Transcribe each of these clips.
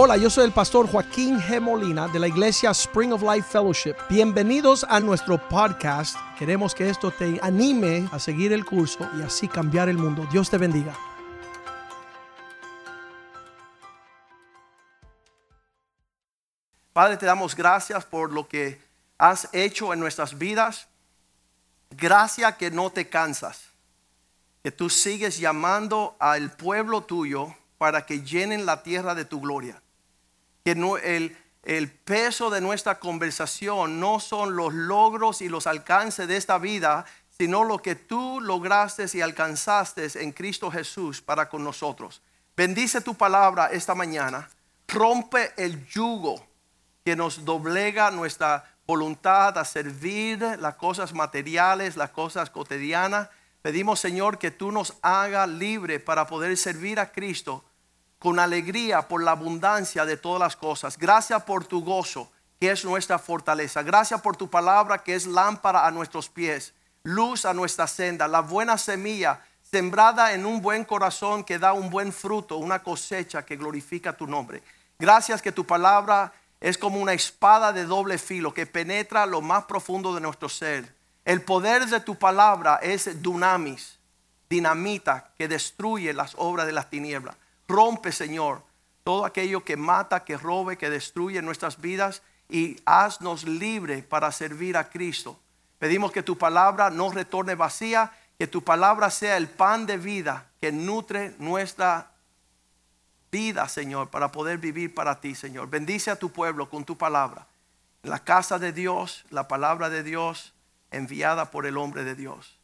Hola, yo soy el pastor Joaquín G. Molina de la iglesia Spring of Life Fellowship. Bienvenidos a nuestro podcast. Queremos que esto te anime a seguir el curso y así cambiar el mundo. Dios te bendiga. Padre, te damos gracias por lo que has hecho en nuestras vidas. Gracias que no te cansas, que tú sigues llamando al pueblo tuyo para que llenen la tierra de tu gloria. Que el, el peso de nuestra conversación no son los logros y los alcances de esta vida, sino lo que tú lograste y alcanzaste en Cristo Jesús para con nosotros. Bendice tu palabra esta mañana. Rompe el yugo que nos doblega nuestra voluntad a servir las cosas materiales, las cosas cotidianas. Pedimos, Señor, que tú nos haga libre para poder servir a Cristo con alegría por la abundancia de todas las cosas. Gracias por tu gozo, que es nuestra fortaleza. Gracias por tu palabra, que es lámpara a nuestros pies, luz a nuestra senda, la buena semilla sembrada en un buen corazón que da un buen fruto, una cosecha que glorifica tu nombre. Gracias que tu palabra es como una espada de doble filo que penetra lo más profundo de nuestro ser. El poder de tu palabra es dunamis, dinamita que destruye las obras de las tinieblas. Rompe, Señor, todo aquello que mata, que robe, que destruye nuestras vidas y haznos libre para servir a Cristo. Pedimos que tu palabra no retorne vacía, que tu palabra sea el pan de vida que nutre nuestra vida, Señor, para poder vivir para ti, Señor. Bendice a tu pueblo con tu palabra. La casa de Dios, la palabra de Dios enviada por el hombre de Dios.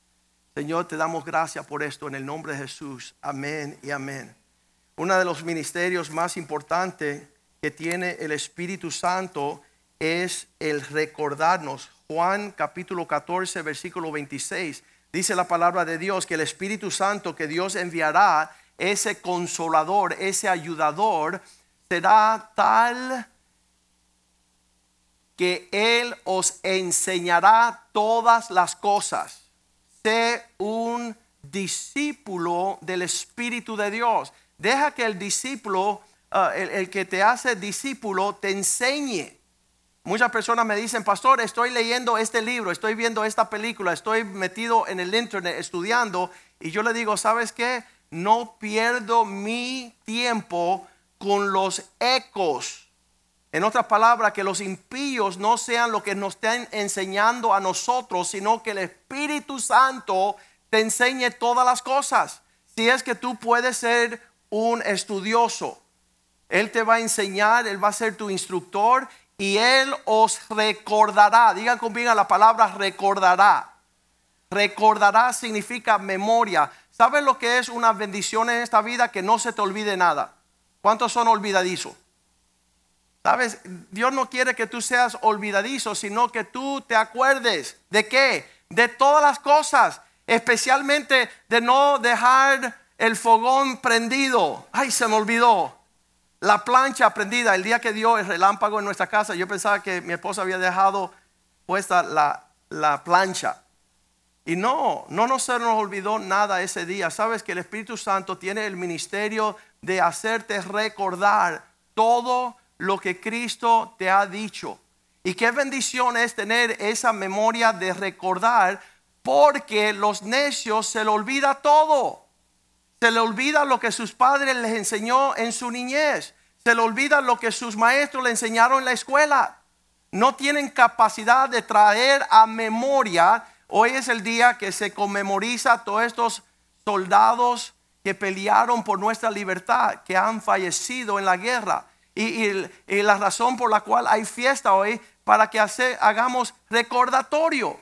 Señor, te damos gracias por esto en el nombre de Jesús. Amén y amén uno de los ministerios más importantes que tiene el Espíritu Santo es el recordarnos. Juan capítulo 14, versículo 26, dice la palabra de Dios que el Espíritu Santo que Dios enviará, ese consolador, ese ayudador, será tal que Él os enseñará todas las cosas. Sé un discípulo del Espíritu de Dios. Deja que el discípulo, ah, el, que te hace discípulo, te enseñe. Muchas personas me dicen, pastor, estoy leyendo este libro, estoy viendo esta película, estoy metido en el internet estudiando. Y yo le digo, ¿sabes qué? No pierdo mi tiempo con los ecos. En otras palabras, que los impíos no sean lo que nos estén enseñando a nosotros, sino que el Espíritu Santo te enseñe todas las cosas. Si es que tú puedes ser un estudioso. Él te va a enseñar, Él va a ser tu instructor y Él os recordará. Digan conmigo la palabra recordará. Recordará significa memoria. ¿Sabes lo que es una bendición en esta vida? Que no se te olvide nada. ¿Cuántos son olvidadizos? ¿Sabes? Dios no quiere que tú seas olvidadizo, sino que tú te acuerdes. ¿De qué? De todas las cosas. Especialmente de no dejar el fogón prendido. Ay, se me olvidó. La plancha prendida. El día que dio el relámpago en nuestra casa, yo pensaba que mi esposa había dejado puesta la, la plancha. Y no, no nos se nos olvidó nada ese día. Sabes que el Espíritu Santo tiene el ministerio de hacerte recordar todo lo que Cristo te ha dicho. Y qué bendición es tener esa memoria de recordar, porque los necios se le olvida todo. Se le olvida lo que sus padres les enseñó en su niñez. Se le olvida lo que sus maestros le enseñaron en la escuela. No tienen capacidad de traer a memoria. Hoy es el día que se conmemoriza a todos estos soldados que pelearon por nuestra libertad, que han fallecido en la guerra. Y, la razón por la cual hay fiesta hoy, para que hagamos recordatorio,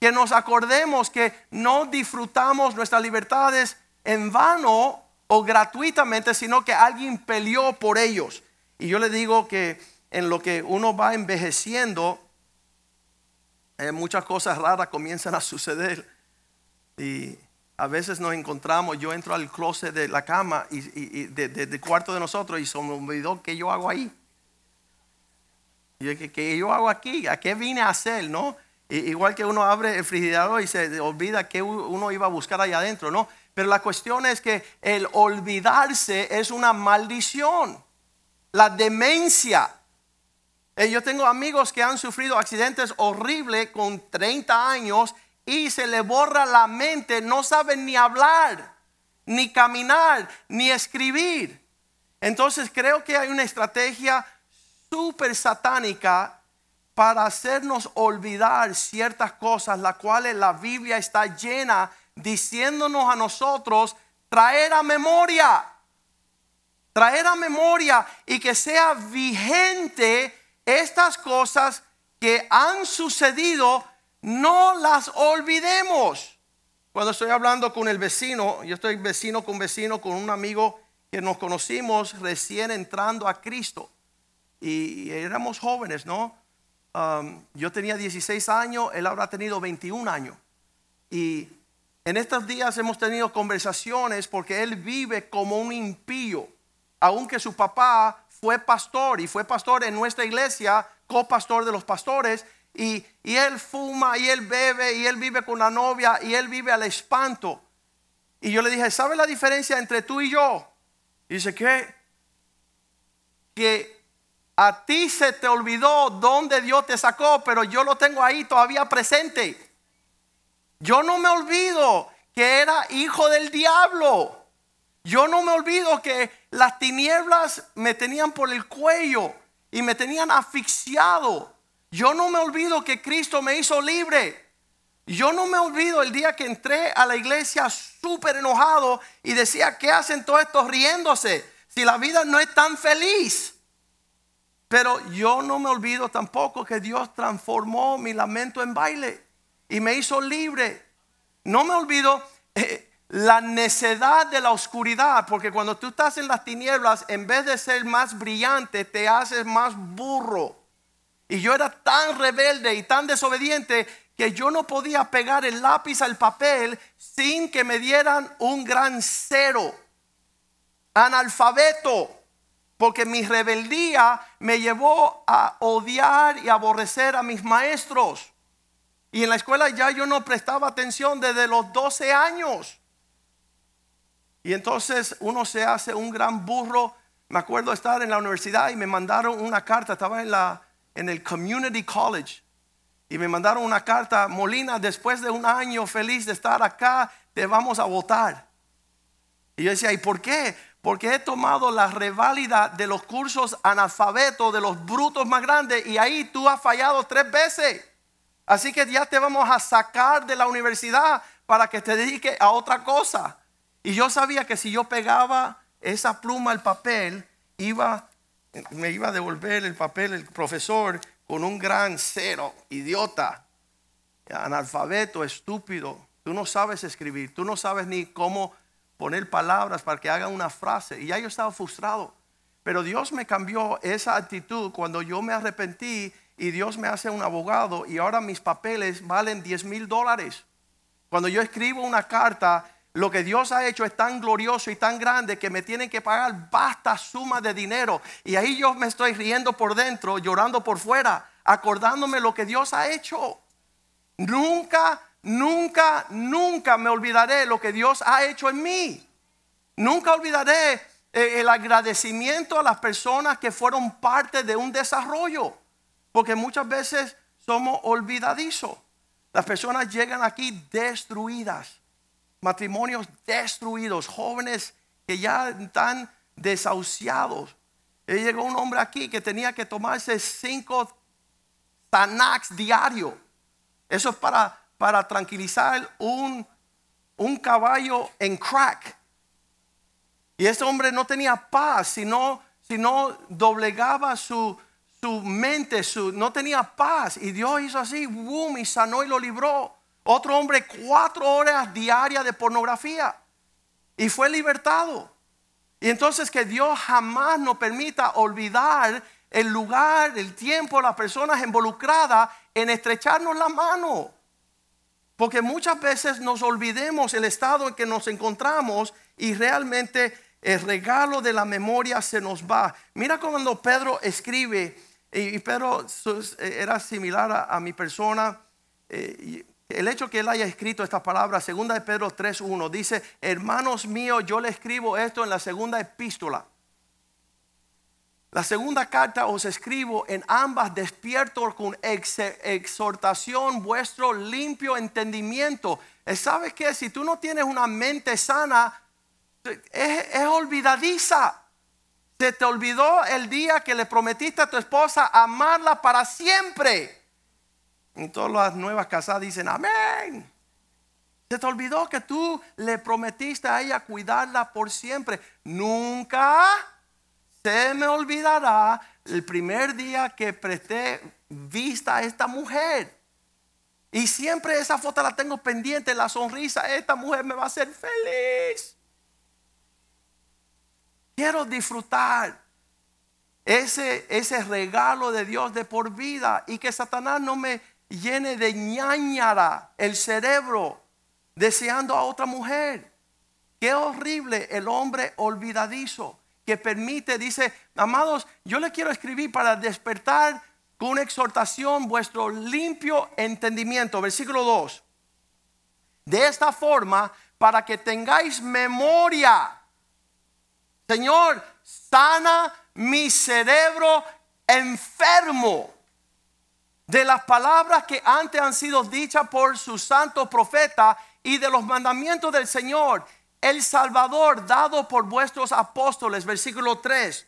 que nos acordemos que no disfrutamos nuestras libertades en vano o gratuitamente, sino que alguien peleó por ellos. Y yo le digo que en lo que uno va envejeciendo, eh, muchas cosas raras comienzan a suceder. Y a veces nos encontramos, yo entro al closet de la cama y, del cuarto de nosotros y se me olvidó qué yo hago ahí. Y ¿qué, ¿qué, yo hago aquí? ¿A qué vine a hacer? ¿No? igual que uno abre el frigiderador y se olvida que uno iba a buscar allá adentro, ¿no? Pero la cuestión es que el olvidarse es una maldición. la demencia. Eh, yo tengo amigos que han sufrido accidentes horribles con 30 años y se le borra la mente, no saben ni hablar, ni caminar, ni escribir. Entonces creo que hay una estrategia súper satánica para hacernos olvidar ciertas cosas, las cuales la Biblia está llena diciéndonos a nosotros traer a memoria, traer a memoria y que sea vigente estas cosas que han sucedido, no las olvidemos. Cuando estoy hablando con el vecino, yo estoy vecino con vecino con un amigo que nos conocimos recién entrando a Cristo y éramos jóvenes, ¿no? Um, yo tenía 16 años, él habrá tenido 21 años. Y en estos días hemos tenido conversaciones porque él vive como un impío, aunque su papá fue pastor y fue pastor en nuestra iglesia, copastor de los pastores, y, y, él fuma y él bebe y él vive con la novia y él vive al espanto. Y yo le dije, ¿sabe la diferencia entre tú y yo? Y dice, ¿qué? Que a ti se te olvidó dónde Dios te sacó, pero yo lo tengo ahí todavía presente. Yo no me olvido que era hijo del diablo. Yo no me olvido que las tinieblas me tenían por el cuello y me tenían asfixiado. Yo no me olvido que Cristo me hizo libre. Yo no me olvido el día que entré a la iglesia súper enojado y decía, ¿qué hacen todos estos riéndose? Si la vida no es tan feliz. Pero yo no me olvido tampoco que Dios transformó mi lamento en baile y me hizo libre. No me olvido eh, la necedad de la oscuridad, porque cuando tú estás en las tinieblas, en vez de ser más brillante, te haces más burro. Y yo era tan rebelde y tan desobediente que yo no podía pegar el lápiz al papel sin que me dieran un gran cero. Analfabeto porque mi rebeldía me llevó a odiar y aborrecer a mis maestros. Y en la escuela ya yo no prestaba atención desde los 12 años. Y entonces uno se hace un gran burro. Me acuerdo estar en la universidad y me mandaron una carta, estaba en, la, en el Community College. Y me mandaron una carta, Molina, después de un año feliz de estar acá, te vamos a votar. Y yo decía, ¿y por qué? Porque he tomado la reválida de los cursos analfabetos, de los brutos más grandes, y ahí tú has fallado tres veces. Así que ya te vamos a sacar de la universidad para que te dediques a otra cosa. Y yo sabía que si yo pegaba esa pluma al papel, iba, me iba a devolver el papel el profesor con un gran cero, idiota, analfabeto, estúpido. Tú no sabes escribir, tú no sabes ni cómo poner palabras para que hagan una frase. Y ya yo estaba frustrado. Pero Dios me cambió esa actitud cuando yo me arrepentí y Dios me hace un abogado y ahora mis papeles valen 10 mil dólares. Cuando yo escribo una carta, lo que Dios ha hecho es tan glorioso y tan grande que me tienen que pagar vasta suma de dinero. Y ahí yo me estoy riendo por dentro, llorando por fuera, acordándome lo que Dios ha hecho. Nunca Nunca, nunca me olvidaré lo que Dios ha hecho en mí. Nunca olvidaré eh, el agradecimiento a las personas que fueron parte de un desarrollo. Porque muchas veces somos olvidadizos. Las personas llegan aquí destruidas. Matrimonios destruidos. Jóvenes que ya están desahuciados. Y llegó un hombre aquí que tenía que tomarse cinco Tanax diario. Eso es para para tranquilizar un, un caballo en crack. Y ese hombre no tenía paz, sino, sino doblegaba su, su mente, su, no tenía paz. Y Dios hizo así, boom, y sanó y lo libró. Otro hombre, cuatro horas diarias de pornografía. Y fue libertado. Y entonces que Dios jamás nos permita olvidar el lugar, el tiempo, las personas involucradas en estrecharnos la mano. Porque muchas veces nos olvidemos el estado en que nos encontramos y realmente el regalo de la memoria se nos va. Mira cuando Pedro escribe, y Pedro era similar a, mi persona. Eh, el hecho que él haya escrito esta palabra, segunda de Pedro 3.1, dice, hermanos míos, yo le escribo esto en la segunda epístola. La segunda carta os escribo en ambas despierto con ex- exhortación vuestro limpio entendimiento. Eh, ¿Sabes qué? Si tú no tienes una mente sana, es olvidadiza. Se te olvidó el día que le prometiste a tu esposa amarla para siempre. Y todas las nuevas casadas dicen amén. Se te olvidó que tú le prometiste a ella cuidarla por siempre. Nunca se me olvidará el primer día que presté vista a esta mujer. Y siempre esa foto la tengo pendiente, la sonrisa. Esta mujer me va a hacer feliz. Quiero disfrutar ese, ese regalo de Dios de por vida y que Satanás no me llene de ñañara el cerebro deseando a otra mujer. Qué horrible el hombre olvidadizo que permite, dice, amados, yo le quiero escribir para despertar con una exhortación vuestro limpio entendimiento. Versículo 2. De esta forma, para que tengáis memoria. Señor, sana mi cerebro enfermo de las palabras que antes han sido dichas por su santo profeta y de los mandamientos del Señor, el Salvador dado por vuestros apóstoles. Versículo 3.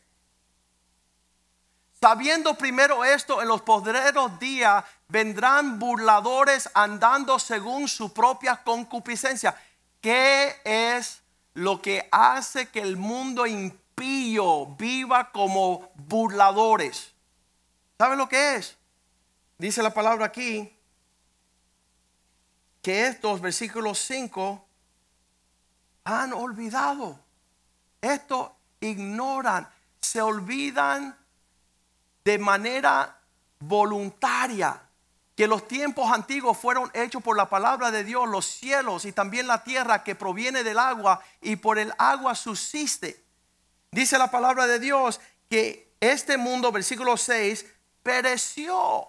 Sabiendo primero esto, en los poderosos días vendrán burladores andando según su propia concupiscencia. ¿Qué es lo que hace que el mundo impío viva como burladores? ¿Sabe lo que es? Dice la palabra aquí que estos versículos 5 han olvidado. Esto ignoran, se olvidan de manera voluntaria que los tiempos antiguos fueron hechos por la palabra de Dios, los cielos y también la tierra que proviene del agua y por el agua subsiste. Dice la palabra de Dios que este mundo, versículo 6, pereció.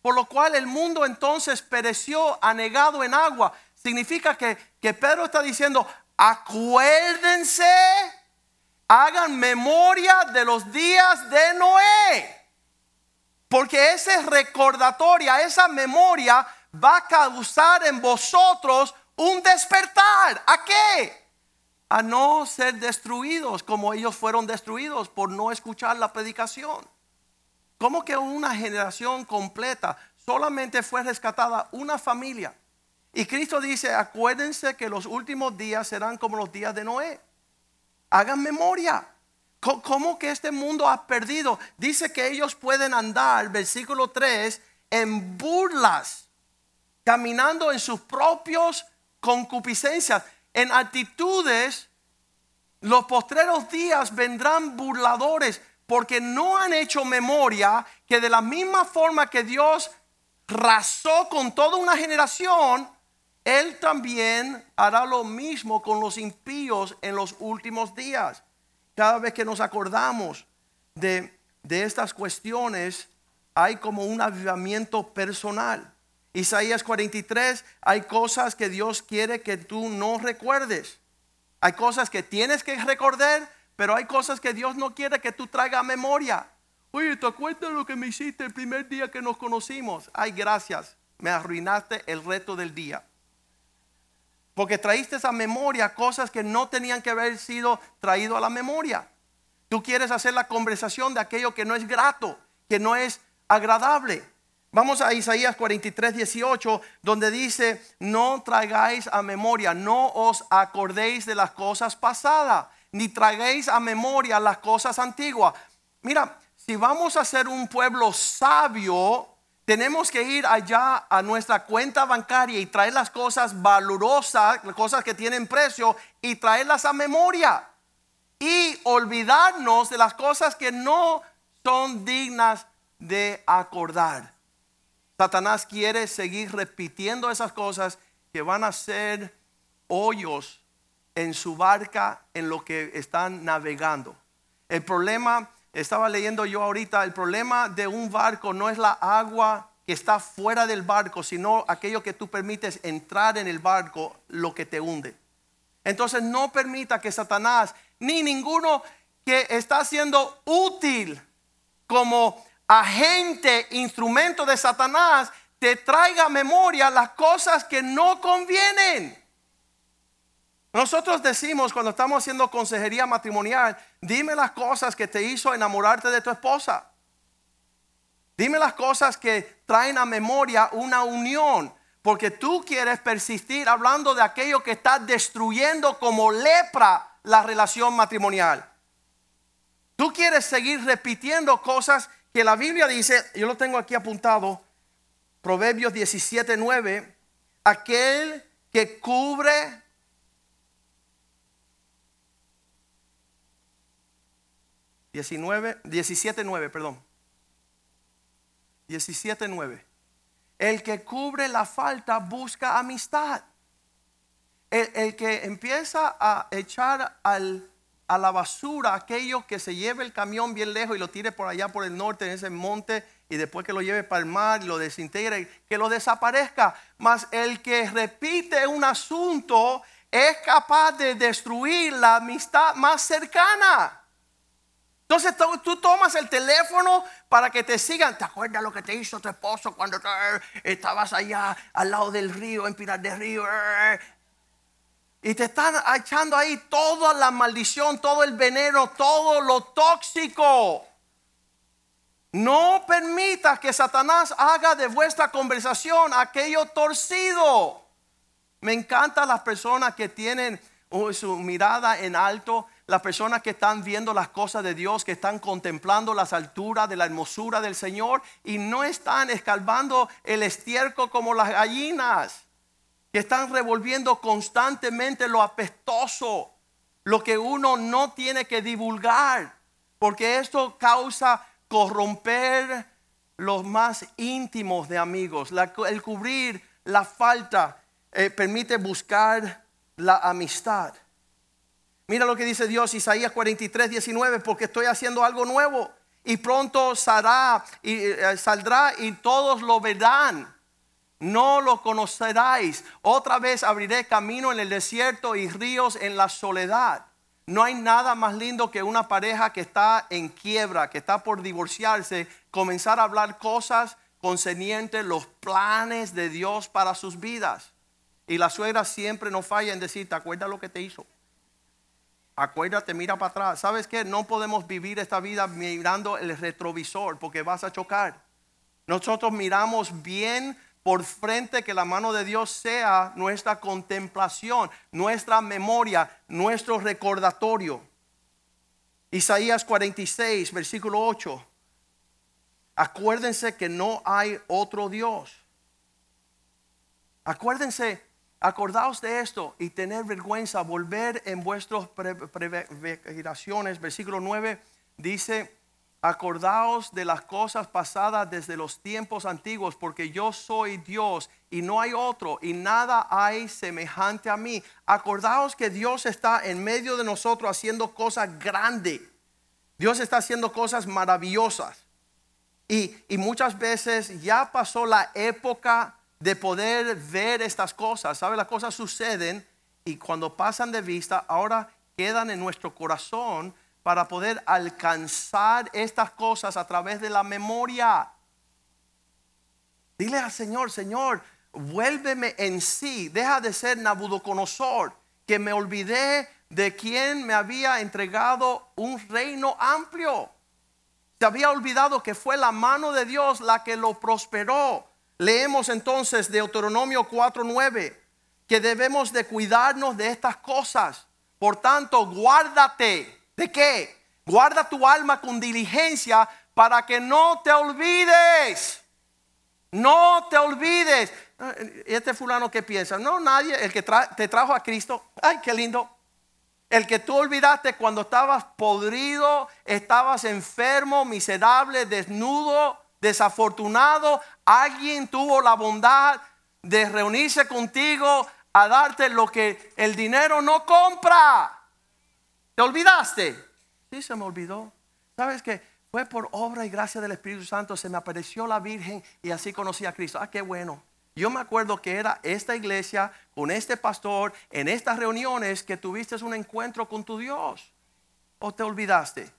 Por lo cual el mundo entonces pereció anegado en agua. Significa que, que Pedro está diciendo, acuérdense, hagan memoria de los días de Noé. Porque ese recordatoria, esa memoria va a causar en vosotros un despertar. ¿A qué? A no ser destruidos como ellos fueron destruidos por no escuchar la predicación. ¿Cómo que una generación completa solamente fue rescatada una familia? Y Cristo dice, acuérdense que los últimos días serán como los días de Noé. Hagan memoria. ¿Cómo que este mundo ha perdido? Dice que ellos pueden andar, versículo 3, en burlas, caminando en sus propios concupiscencias, en actitudes. Los postreros días vendrán burladores porque no han hecho memoria que de la misma forma que Dios razó con toda una generación, Él también hará lo mismo con los impíos en los últimos días. Cada vez que nos acordamos de, de estas cuestiones, hay como un avivamiento personal. Isaías 43, hay cosas que Dios quiere que tú no recuerdes. Hay cosas que tienes que recordar, pero hay cosas que Dios no quiere que tú traigas a memoria. Oye, ¿te acuerdas lo que me hiciste el primer día que nos conocimos? Ay, gracias. Me arruinaste el reto del día. Porque traíste esa memoria cosas que no tenían que haber sido traído a la memoria. Tú quieres hacer la conversación de aquello que no es grato, que no es agradable. Vamos a Isaías 43, 18, donde dice, no traigáis a memoria, no os acordéis de las cosas pasadas, ni traigáis a memoria las cosas antiguas. Mira, si vamos a ser un pueblo sabio, tenemos que ir allá a nuestra cuenta bancaria y traer las cosas valorosas, las cosas que tienen precio, y traerlas a memoria. Y olvidarnos de las cosas que no son dignas de acordar. Satanás quiere seguir repitiendo esas cosas que van a ser hoyos en su barca en lo que están navegando. El problema, estaba leyendo yo ahorita, el problema de un barco no es la agua que está fuera del barco, sino aquello que tú permites entrar en el barco, lo que te hunde. Entonces no permita que Satanás, ni ninguno que está siendo útil como agente, instrumento de Satanás, te traiga a memoria las cosas que no convienen. Nosotros decimos cuando estamos haciendo consejería matrimonial, dime las cosas que te hizo enamorarte de tu esposa. Dime las cosas que traen a memoria una unión. Porque tú quieres persistir hablando de aquello que está destruyendo como lepra la relación matrimonial. Tú quieres seguir repitiendo cosas que la Biblia dice, yo lo tengo aquí apuntado, Proverbios 17, 9, aquel que cubre Diecisiete, nueve, perdón. Diecisiete, nueve. El que cubre la falta busca amistad. El, que empieza a echar al, a la basura aquello que se lleve el camión bien lejos y lo tire por allá por el norte en ese monte y después que lo lleve para el mar y lo desintegre, que lo desaparezca. Mas el que repite un asunto es capaz de destruir la amistad más cercana. Entonces tú, tomas el teléfono para que te sigan. ¿Te acuerdas lo que te hizo tu esposo cuando eh, estabas allá al lado del río, en Pinar del Río? Eh, y te están echando ahí toda la maldición, todo el veneno, todo lo tóxico. No permitas que Satanás haga de vuestra conversación aquello torcido. Me encantan las personas que tienen uh, su mirada en alto las personas que están viendo las cosas de Dios, que están contemplando las alturas de la hermosura del Señor y no están escalvando el estiércol como las gallinas, que están revolviendo constantemente lo apestoso, lo que uno no tiene que divulgar, porque esto causa corromper los más íntimos de amigos. el cubrir la falta eh, permite buscar la amistad. Mira lo que dice Dios, Isaías 43, 19, porque estoy haciendo algo nuevo y pronto saldrá y, eh, saldrá y todos lo verán. No lo conoceráis. Otra vez abriré camino en el desierto y ríos en la soledad. No hay nada más lindo que una pareja que está en quiebra, que está por divorciarse, comenzar a hablar cosas concernientes los planes de Dios para sus vidas. Y la suegra siempre no falla en decir, ¿te acuerdas lo que te hizo? Acuérdate, mira para atrás. ¿Sabes qué? No podemos vivir esta vida mirando el retrovisor porque vas a chocar. Nosotros miramos bien por frente que la mano de Dios sea nuestra contemplación, nuestra memoria, nuestro recordatorio. Isaías 46, versículo 8. Acuérdense que no hay otro Dios. Acuérdense Acordaos de esto y tener vergüenza, volver en vuestras previraciones. Versículo 9 dice, acordaos de las cosas pasadas desde los tiempos antiguos, porque yo soy Dios y no hay otro y nada hay semejante a mí. Acordaos que Dios está en medio de nosotros haciendo cosas grandes. Dios está haciendo cosas maravillosas. Y, y muchas veces ya pasó la época de poder ver estas cosas. ¿Sabe? Las cosas suceden y cuando pasan de vista, ahora quedan en nuestro corazón para poder alcanzar estas cosas a través de la memoria. Dile al Señor, Señor, vuélveme en sí, deja de ser Nabucodonosor, que me olvidé de quien me había entregado un reino amplio. Se había olvidado que fue la mano de Dios la que lo prosperó. Leemos entonces Deuteronomio 4:9 que debemos de cuidarnos de estas cosas. Por tanto, guárdate. ¿De qué? Guarda tu alma con diligencia para que no te olvides. No te olvides. Este fulano que piensa, no, nadie, el que te trajo a Cristo, ay, qué lindo. El que tú olvidaste cuando estabas podrido, estabas enfermo, miserable, desnudo, desafortunado, alguien tuvo la bondad de reunirse contigo a darte lo que el dinero no compra. ¿Te olvidaste? Sí, se me olvidó. ¿Sabes qué? Fue por obra y gracia del Espíritu Santo, se me apareció la Virgen y así conocí a Cristo. Ah, qué bueno. Yo me acuerdo que era esta iglesia, con este pastor, en estas reuniones que tuviste un encuentro con tu Dios. o te olvidaste?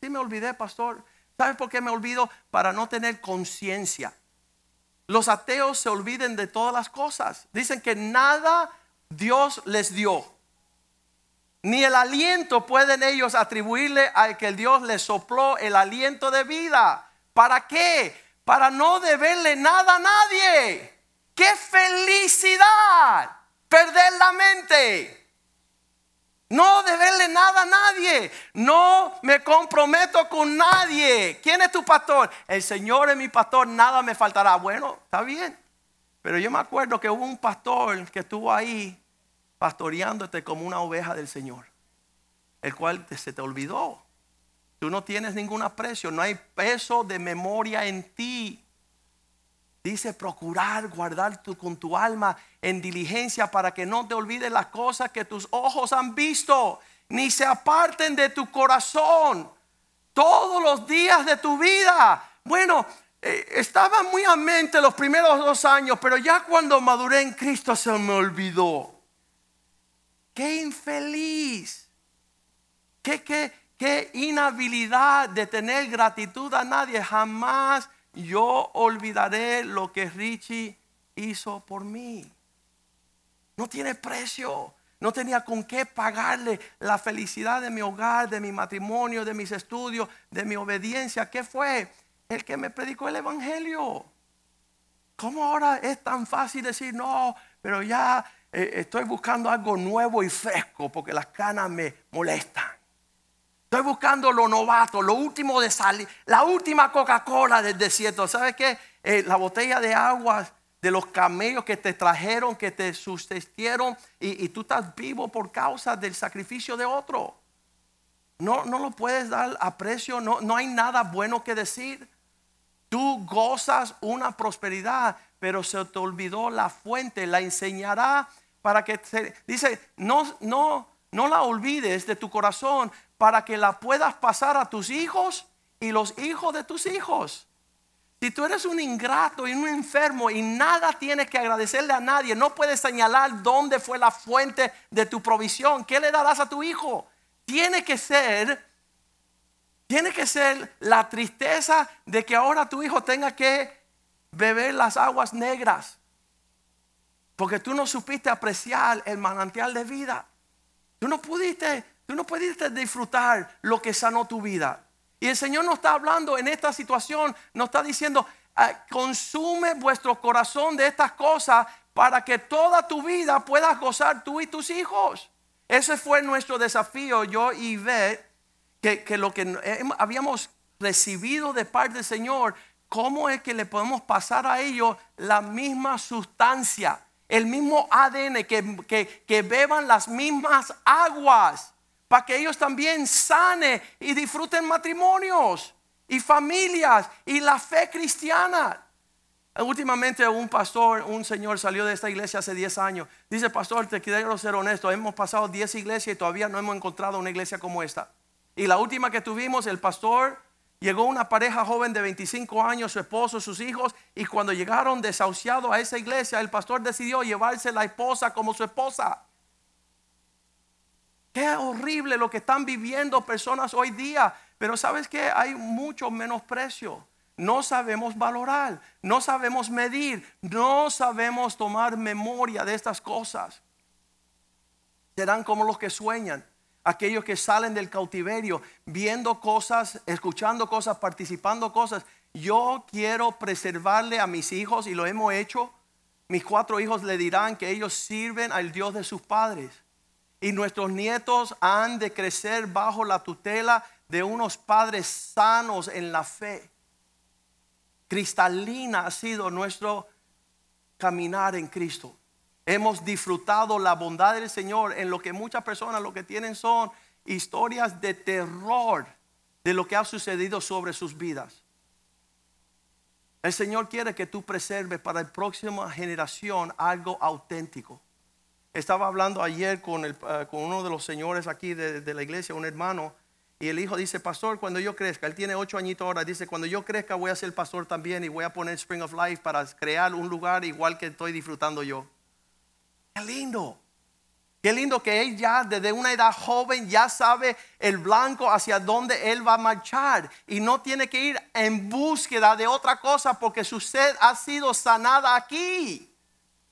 Sí me olvidé, pastor. ¿Sabes por qué me olvido? Para no tener conciencia. Los ateos se olviden de todas las cosas. Dicen que nada Dios les dio. Ni el aliento pueden ellos atribuirle al que Dios les sopló el aliento de vida. ¿Para qué? Para no deberle nada a nadie. ¡Qué felicidad! Perder la mente. No deberle nada a nadie. No me comprometo con nadie. ¿Quién es tu pastor? El Señor es mi pastor, nada me faltará. Bueno, está bien. Pero yo me acuerdo que hubo un pastor que estuvo ahí pastoreándote como una oveja del Señor, el cual se te olvidó. Tú no tienes ningún aprecio, no hay peso de memoria en ti. Dice procurar guardar tu, con tu alma en diligencia para que no te olvides las cosas que tus ojos han visto, ni se aparten de tu corazón todos los días de tu vida. Bueno, eh, estaba muy a mente los primeros dos años, pero ya cuando maduré en Cristo se me olvidó. Qué infeliz. Qué, qué, qué inhabilidad de tener gratitud a nadie. Jamás yo olvidaré lo que Richie hizo por mí. No tiene precio. No tenía con qué pagarle la felicidad de mi hogar, de mi matrimonio, de mis estudios, de mi obediencia. ¿Qué fue? El que me predicó el Evangelio. ¿Cómo ahora es tan fácil decir, no, pero ya eh, estoy buscando algo nuevo y fresco porque las canas me molestan? Estoy buscando lo novato, lo último de salir, la última Coca-Cola del desierto. ¿Sabes qué? Eh, la botella de agua de los camellos que te trajeron, que te sustentieron y, tú estás vivo por causa del sacrificio de otro. No, no lo puedes dar a precio, no, no hay nada bueno que decir. Tú gozas una prosperidad, pero se te olvidó la fuente, la enseñará para que te, dice, no, no, no la olvides de tu corazón para que la puedas pasar a tus hijos y los hijos de tus hijos. Si tú eres un ingrato y un enfermo y nada tienes que agradecerle a nadie, no puedes señalar dónde fue la fuente de tu provisión, ¿qué le darás a tu hijo? Tiene que ser, tiene que ser la tristeza de que ahora tu hijo tenga que beber las aguas negras, porque tú no supiste apreciar el manantial de vida. Tú no pudiste Tú no puedes disfrutar lo que sanó tu vida. Y el Señor nos está hablando en esta situación, nos está diciendo, ah, consume vuestro corazón de estas cosas para que toda tu vida puedas gozar tú y tus hijos. Ese fue nuestro desafío, yo y ve que, que lo que habíamos recibido de parte del Señor, ¿cómo es que le podemos pasar a ellos la misma sustancia, el mismo ADN, que, que beban las mismas aguas? Para que ellos también sane y disfruten matrimonios y familias y la fe cristiana. Últimamente un pastor, un señor salió de esta iglesia hace 10 años. Dice, pastor, te quiero ser honesto, hemos pasado 10 iglesias y todavía no hemos encontrado una iglesia como esta. Y la última que tuvimos, el pastor, llegó una pareja joven de 25 años, su esposo, sus hijos, y cuando llegaron desahuciados a esa iglesia, el pastor decidió llevarse la esposa como su esposa. Qué horrible lo que están viviendo personas hoy día. Pero sabes que hay mucho menosprecio. No sabemos valorar, no sabemos medir, no sabemos tomar memoria de estas cosas. Serán como los que sueñan, aquellos que salen del cautiverio, viendo cosas, escuchando cosas, participando cosas. Yo quiero preservarle a mis hijos y lo hemos hecho. Mis cuatro hijos le dirán que ellos sirven al Dios de sus padres y nuestros nietos han de crecer bajo la tutela de unos padres sanos en la fe. Cristalina ha sido nuestro caminar en Cristo. Hemos disfrutado la bondad del Señor en lo que muchas personas lo que tienen son historias de terror de lo que ha sucedido sobre sus vidas. El Señor quiere que tú preserves para la próxima generación algo auténtico. Estaba hablando ayer con, el, eh, con uno de los señores aquí de, la iglesia, un hermano, y el hijo dice, pastor, cuando yo crezca, él tiene ocho añitos ahora, dice, cuando yo crezca voy a ser pastor también y voy a poner Spring of Life para crear un lugar igual que estoy disfrutando yo. Qué lindo. Qué lindo que él ya desde una edad joven ya sabe el blanco hacia dónde él va a marchar y no tiene que ir en búsqueda de otra cosa porque su sed ha sido sanada aquí.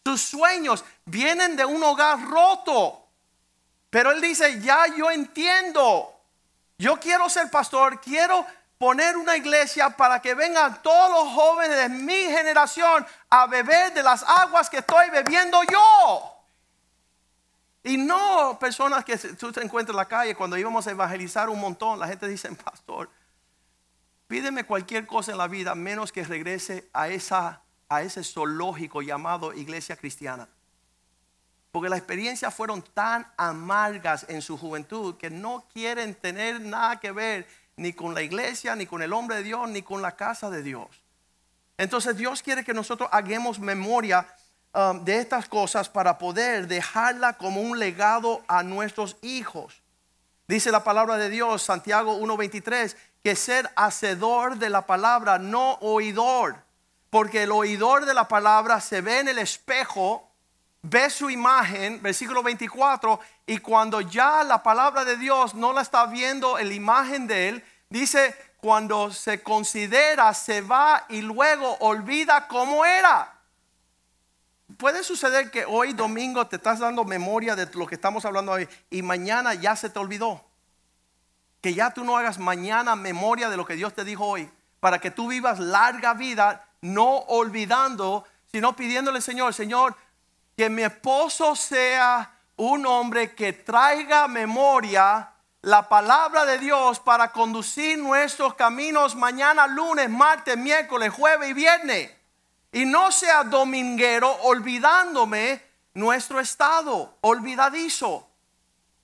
Sus sueños vienen de un hogar roto. Pero él dice, ya yo entiendo. Yo quiero ser pastor, quiero poner una iglesia para que vengan todos los jóvenes de mi generación a beber de las aguas que estoy bebiendo yo. Y no personas que tú te encuentras en la calle cuando íbamos a evangelizar un montón. La gente dice, pastor, pídeme cualquier cosa en la vida menos que regrese a, esa, a ese zoológico llamado iglesia cristiana. Porque las experiencias fueron tan amargas en su juventud que no quieren tener nada que ver ni con la iglesia, ni con el hombre de Dios, ni con la casa de Dios. Entonces Dios quiere que nosotros hagamos memoria um, de estas cosas para poder dejarla como un legado a nuestros hijos. Dice la palabra de Dios, Santiago 1.23, que ser hacedor de la palabra, no oidor. Porque el oidor de la palabra se ve en el espejo, ve su imagen, versículo 24, y cuando ya la palabra de Dios no la está viendo en la imagen de él, dice, cuando se considera, se va y luego olvida cómo era. Puede suceder que hoy domingo te estás dando memoria de lo que estamos hablando hoy y mañana ya se te olvidó. Que ya tú no hagas mañana memoria de lo que Dios te dijo hoy, para que tú vivas larga vida, no olvidando, sino pidiéndole, Señor, Señor, que mi esposo sea un hombre que traiga memoria la palabra de Dios para conducir nuestros caminos mañana, lunes, martes, miércoles, jueves y viernes. Y no sea dominguero olvidándome nuestro estado, olvidadizo.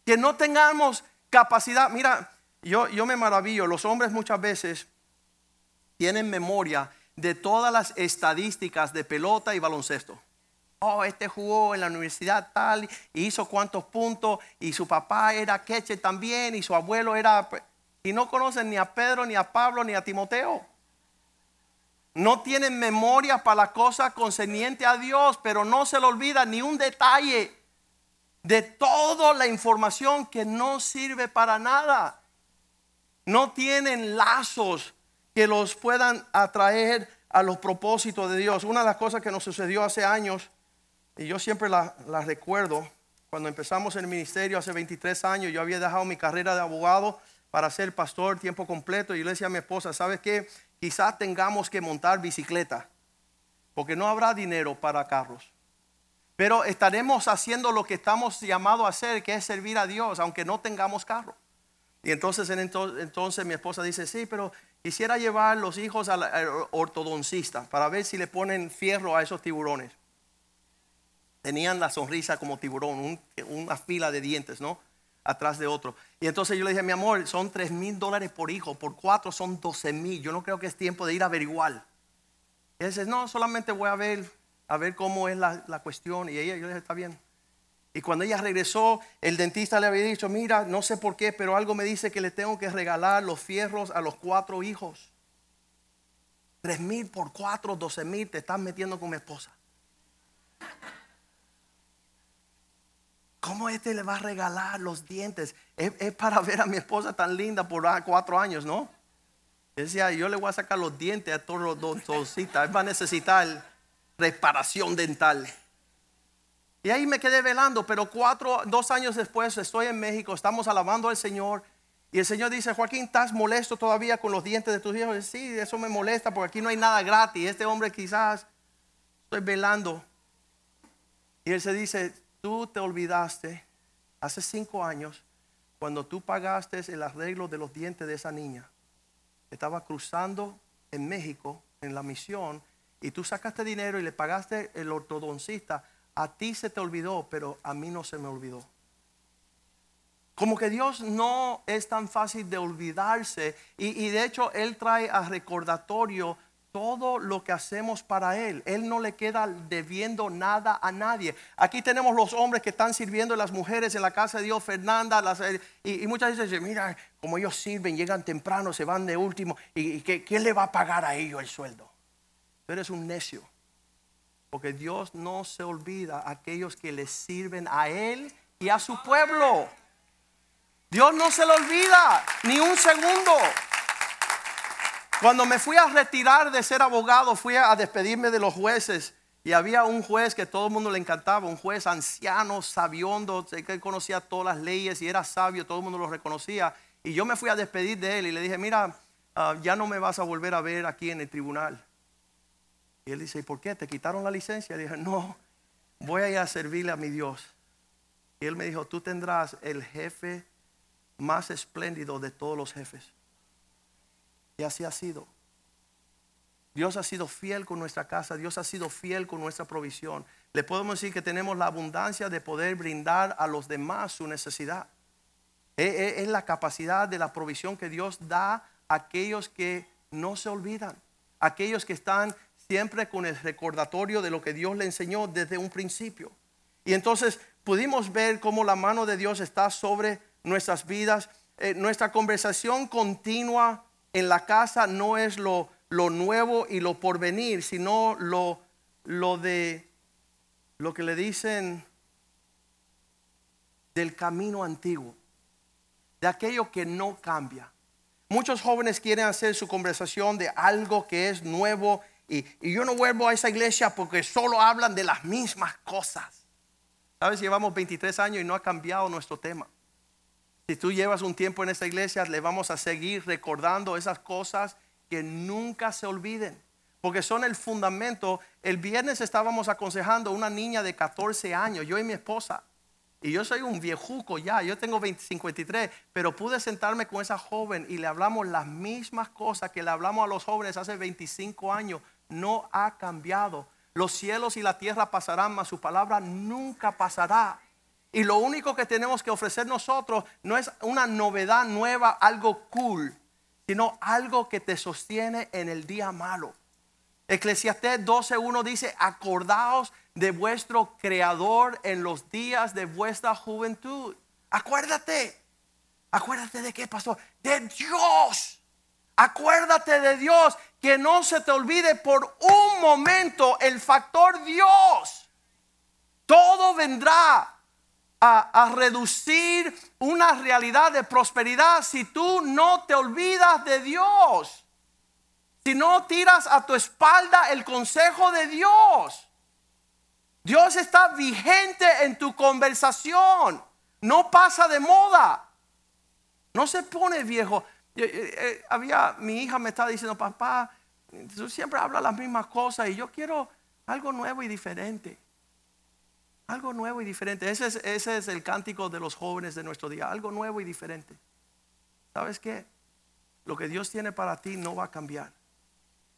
Que no tengamos capacidad. Mira, yo, yo me maravillo, los hombres muchas veces tienen memoria de todas las estadísticas de pelota y baloncesto oh, este jugó en la universidad tal, y hizo cuantos puntos, y su papá era queche también, y su abuelo era... Y no conocen ni a Pedro, ni a Pablo, ni a Timoteo. No tienen memoria para la cosa concerniente a Dios, pero no se le olvida ni un detalle de toda la información que no sirve para nada. No tienen lazos que los puedan atraer a los propósitos de Dios. Una de las cosas que nos sucedió hace años y yo siempre la, recuerdo, cuando empezamos el ministerio hace 23 años, yo había dejado mi carrera de abogado para ser pastor tiempo completo. Y le decía a mi esposa, ¿sabes qué? Quizás tengamos que montar bicicleta, porque no habrá dinero para carros. Pero estaremos haciendo lo que estamos llamados a hacer, que es servir a Dios, aunque no tengamos carro. Y entonces, entonces mi esposa dice, sí, pero quisiera llevar los hijos al ortodoncista para ver si le ponen fierro a esos tiburones tenían la sonrisa como tiburón, una fila de dientes, ¿no? Atrás de otro. Y entonces yo le dije, mi amor, son 3 mil dólares por hijo, por cuatro son 12 mil. Yo no creo que es tiempo de ir a averiguar. Y él dice, no, solamente voy a ver, a ver cómo es la, la cuestión. Y ella, yo le dije, está bien. Y cuando ella regresó, el dentista le había dicho, mira, no sé por qué, pero algo me dice que le tengo que regalar los fierros a los cuatro hijos. Tres mil por cuatro, doce mil, te estás metiendo con mi esposa. ¿Cómo este le va a regalar los dientes? Es, para ver a mi esposa tan linda por cuatro años, ¿no? Decía, yo le voy a sacar los dientes a todos los doncitas. Él va a necesitar reparación dental. Y ahí me quedé velando, pero cuatro, dos años después estoy en México, estamos alabando al Señor. Y el Señor dice, Joaquín, ¿estás molesto todavía con los dientes de tus hijos? Sí, eso me molesta porque aquí no hay nada gratis. Este hombre quizás estoy velando. Y él se dice, tú te olvidaste hace cinco años cuando tú pagaste el arreglo de los dientes de esa niña. Estaba cruzando en México en la misión y tú sacaste dinero y le pagaste el ortodoncista. A ti se te olvidó, pero a mí no se me olvidó. Como que Dios no es tan fácil de olvidarse y, de hecho Él trae a recordatorio todo lo que hacemos para Él. Él no le queda debiendo nada a nadie. Aquí tenemos los hombres que están sirviendo las mujeres en la casa de Dios, Fernanda, y, muchas veces mira, como ellos sirven, llegan temprano, se van de último, y, ¿quién le va a pagar a ellos el sueldo? Tú eres un necio, porque Dios no se olvida a aquellos que le sirven a Él y a su pueblo. Dios no se lo olvida ni un segundo. Cuando me fui a retirar de ser abogado, fui a despedirme de los jueces y había un juez que todo el mundo le encantaba, un juez anciano, sabiondo, que conocía todas las leyes y era sabio, todo el mundo lo reconocía. Y yo me fui a despedir de él y le dije, mira, ah, ya no me vas a volver a ver aquí en el tribunal. Y él dice, ¿y por qué? ¿Te quitaron la licencia? Dije, no, voy a ir a servirle a mi Dios. Y él me dijo, tú tendrás el jefe más espléndido de todos los jefes. Y así ha sido. Dios ha sido fiel con nuestra casa, Dios ha sido fiel con nuestra provisión. Le podemos decir que tenemos la abundancia de poder brindar a los demás su necesidad. Es la capacidad de la provisión que Dios da a aquellos que no se olvidan, aquellos que están siempre con el recordatorio de lo que Dios le enseñó desde un principio. Y entonces pudimos ver cómo la mano de Dios está sobre nuestras vidas. Eh, nuestra conversación continua en la casa no es lo, lo nuevo y lo porvenir, sino lo, lo de lo que le dicen del camino antiguo, de aquello que no cambia. Muchos jóvenes quieren hacer su conversación de algo que es nuevo y, yo no vuelvo a esa iglesia porque solo hablan de las mismas cosas. Sabes, llevamos 23 años y no ha cambiado nuestro tema. Si tú llevas un tiempo en esta iglesia, le vamos a seguir recordando esas cosas que nunca se olviden, porque son el fundamento. El viernes estábamos aconsejando a una niña de 14 años, yo y mi esposa, y yo soy un viejuco ya, yo tengo 53, pero pude sentarme con esa joven y le hablamos las mismas cosas que le hablamos a los jóvenes hace 25 años. No ha cambiado. Los cielos y la tierra pasarán, mas su palabra nunca pasará. Y lo único que tenemos que ofrecer nosotros no es una novedad nueva, algo cool, sino algo que te sostiene en el día malo. Eclesiastés 12.1 dice, acordaos de vuestro creador en los días de vuestra juventud. Acuérdate. Acuérdate de qué, pastor. De Dios. Acuérdate de Dios. Que no se te olvide por un momento el factor Dios. Todo vendrá a, reducir una realidad de prosperidad si tú no te olvidas de Dios. Si no tiras a tu espalda el consejo de Dios. Dios está vigente en tu conversación. No pasa de moda. No se pone viejo. Eh, eh, había, mi hija me estaba diciendo, papá, tú siempre hablas las mismas cosas y yo quiero algo nuevo y diferente. Algo nuevo y diferente. Ese es, ese es el cántico de los jóvenes de nuestro día. Algo nuevo y diferente. ¿Sabes qué? Lo que Dios tiene para ti no va a cambiar.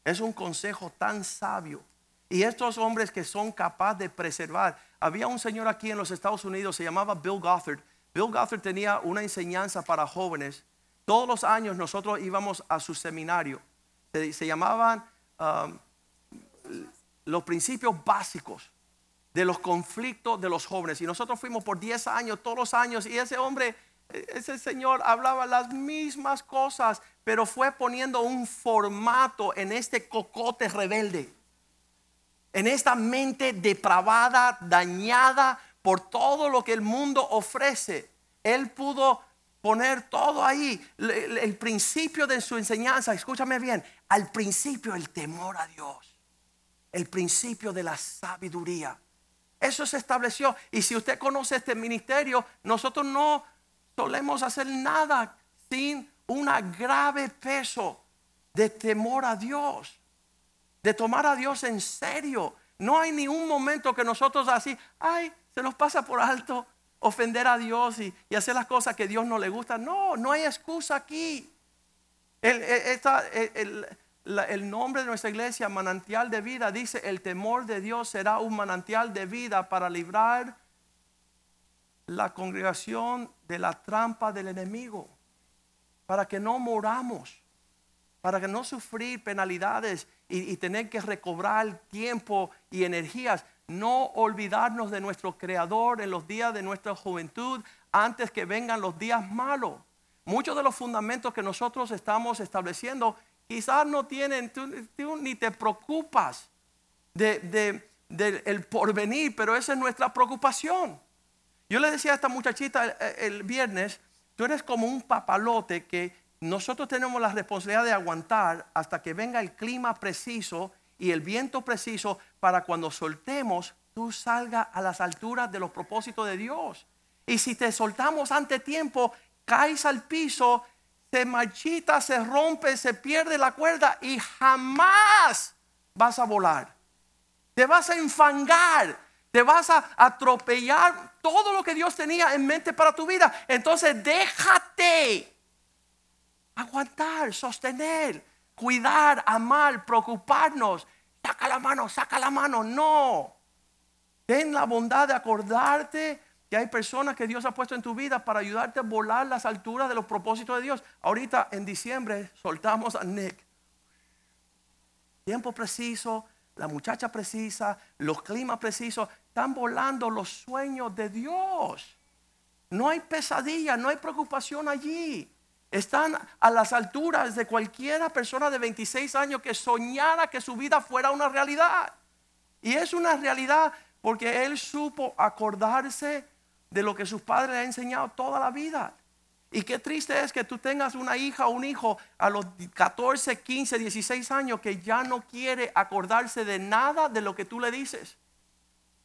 Es un consejo tan sabio. Y estos hombres que son capaces de preservar. Había un señor aquí en los Estados Unidos, se llamaba Bill Gothard. Bill Gothard tenía una enseñanza para jóvenes. Todos los años nosotros íbamos a su seminario. Se, llamaban um, los principios básicos de los conflictos de los jóvenes. Y nosotros fuimos por 10 años, todos los años, y ese hombre, ese señor hablaba las mismas cosas, pero fue poniendo un formato en este cocote rebelde, en esta mente depravada, dañada por todo lo que el mundo ofrece. Él pudo poner todo ahí, el, principio de su enseñanza, escúchame bien, al principio el temor a Dios, el principio de la sabiduría eso se estableció. Y si usted conoce este ministerio, nosotros no solemos hacer nada sin un grave peso de temor a Dios, de tomar a Dios en serio. No hay ni un momento que nosotros así, ay, se nos pasa por alto ofender a Dios y, hacer las cosas que Dios no le gusta. No, no hay excusa aquí. El, el, el nombre de nuestra iglesia, manantial de vida, dice, el temor de Dios será un manantial de vida para librar la congregación de la trampa del enemigo, para que no moramos, para que no sufrir penalidades y, y tener que recobrar tiempo y energías, no olvidarnos de nuestro Creador en los días de nuestra juventud antes que vengan los días malos. Muchos de los fundamentos que nosotros estamos estableciendo quizás no tienen, tú, ni te preocupas de, el porvenir, pero esa es nuestra preocupación. Yo le decía a esta muchachita el viernes, tú eres como un papalote que nosotros tenemos la responsabilidad de aguantar hasta que venga el clima preciso y el viento preciso para cuando soltemos, tú salgas a las alturas de los propósitos de Dios. Y si te soltamos ante tiempo, caes al piso, se marchita, se rompe, se pierde la cuerda y jamás vas a volar. Te vas a enfangar, te vas a atropellar todo lo que Dios tenía en mente para tu vida. Entonces déjate aguantar, sostener, cuidar, amar, preocuparnos. Saca la mano, saca la mano. No. Ten la bondad de acordarte que hay personas que Dios ha puesto en tu vida para ayudarte a volar las alturas de los propósitos de Dios. Ahorita en diciembre soltamos a Nick. Tiempo preciso, la muchacha precisa, los climas precisos, están volando los sueños de Dios. No hay pesadilla, no hay preocupación allí. Están a las alturas de cualquiera persona de 26 años que soñara que su vida fuera una realidad. Y es una realidad porque él supo acordarse de lo que sus padres le han enseñado toda la vida. Y qué triste es que tú tengas una hija o un hijo a los 14, 15, 16 años que ya no quiere acordarse de nada de lo que tú le dices.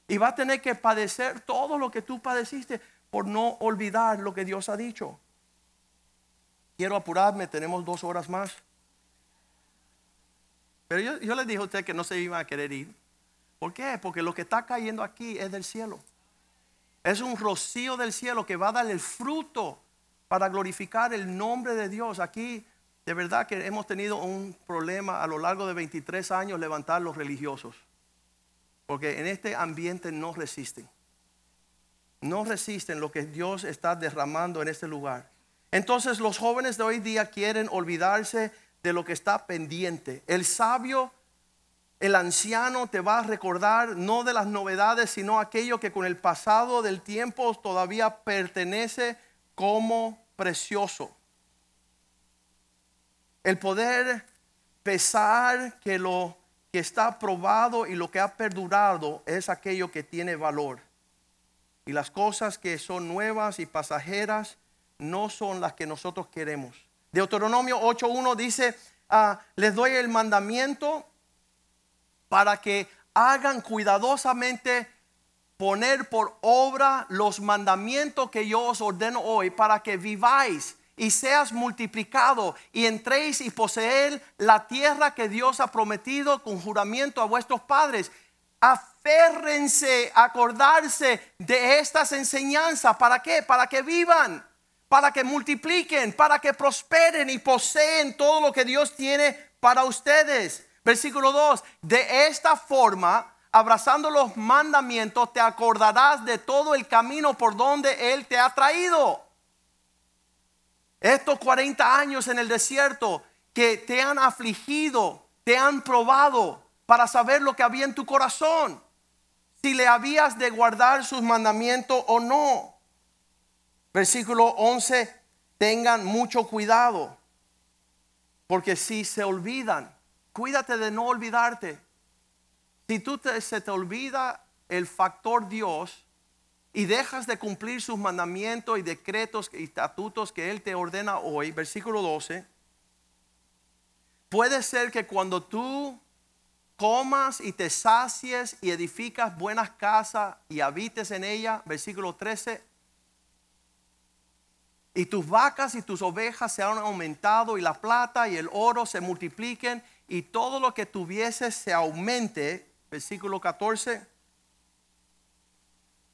Y va a tener que padecer todo lo que tú padeciste por no olvidar lo que Dios ha dicho. Quiero apurarme, tenemos dos horas más. Pero yo, yo le dije a usted que no se iba a querer ir. ¿Por qué? Porque lo que está cayendo aquí es del cielo. Es un rocío del cielo que va a dar el fruto para glorificar el nombre de Dios. Aquí de verdad que hemos tenido un problema a lo largo de 23 años levantar los religiosos. Porque en este ambiente no resisten. No resisten lo que Dios está derramando en este lugar. Entonces los jóvenes de hoy día quieren olvidarse de lo que está pendiente. El sabio, el anciano te va a recordar no de las novedades, sino aquello que con el pasado del tiempo todavía pertenece como precioso. El poder pesar que lo que está probado y lo que ha perdurado es aquello que tiene valor. Y las cosas que son nuevas y pasajeras no son las que nosotros queremos. Deuteronomio 8.1 dice, ah, les doy el mandamiento para que hagan cuidadosamente poner por obra los mandamientos que yo os ordeno hoy para que viváis y seas multiplicado y entréis y poseer la tierra que Dios ha prometido con juramento a vuestros padres. Aférrense, acordarse de estas enseñanzas. ¿Para qué? Para que vivan, para que multipliquen, para que prosperen y poseen todo lo que Dios tiene para ustedes. Versículo 2. De esta forma abrazando los mandamientos, te acordarás de todo el camino por donde Él te ha traído. Estos 40 años en el desierto que te han afligido, te han probado para saber lo que había en tu corazón, si le habías de guardar sus mandamientos o no. Versículo 11, tengan mucho cuidado, porque si se olvidan, cuídate de no olvidarte. Si tú se te olvida el factor Dios y dejas de cumplir sus mandamientos y decretos y estatutos que Él te ordena hoy, versículo 12, puede ser que cuando tú comas y te sacies y edificas buenas casas y habites en ella, versículo 13, y tus vacas y tus ovejas se han aumentado y la plata y el oro se multipliquen y todo lo que tuvieses se aumente, versículo 14,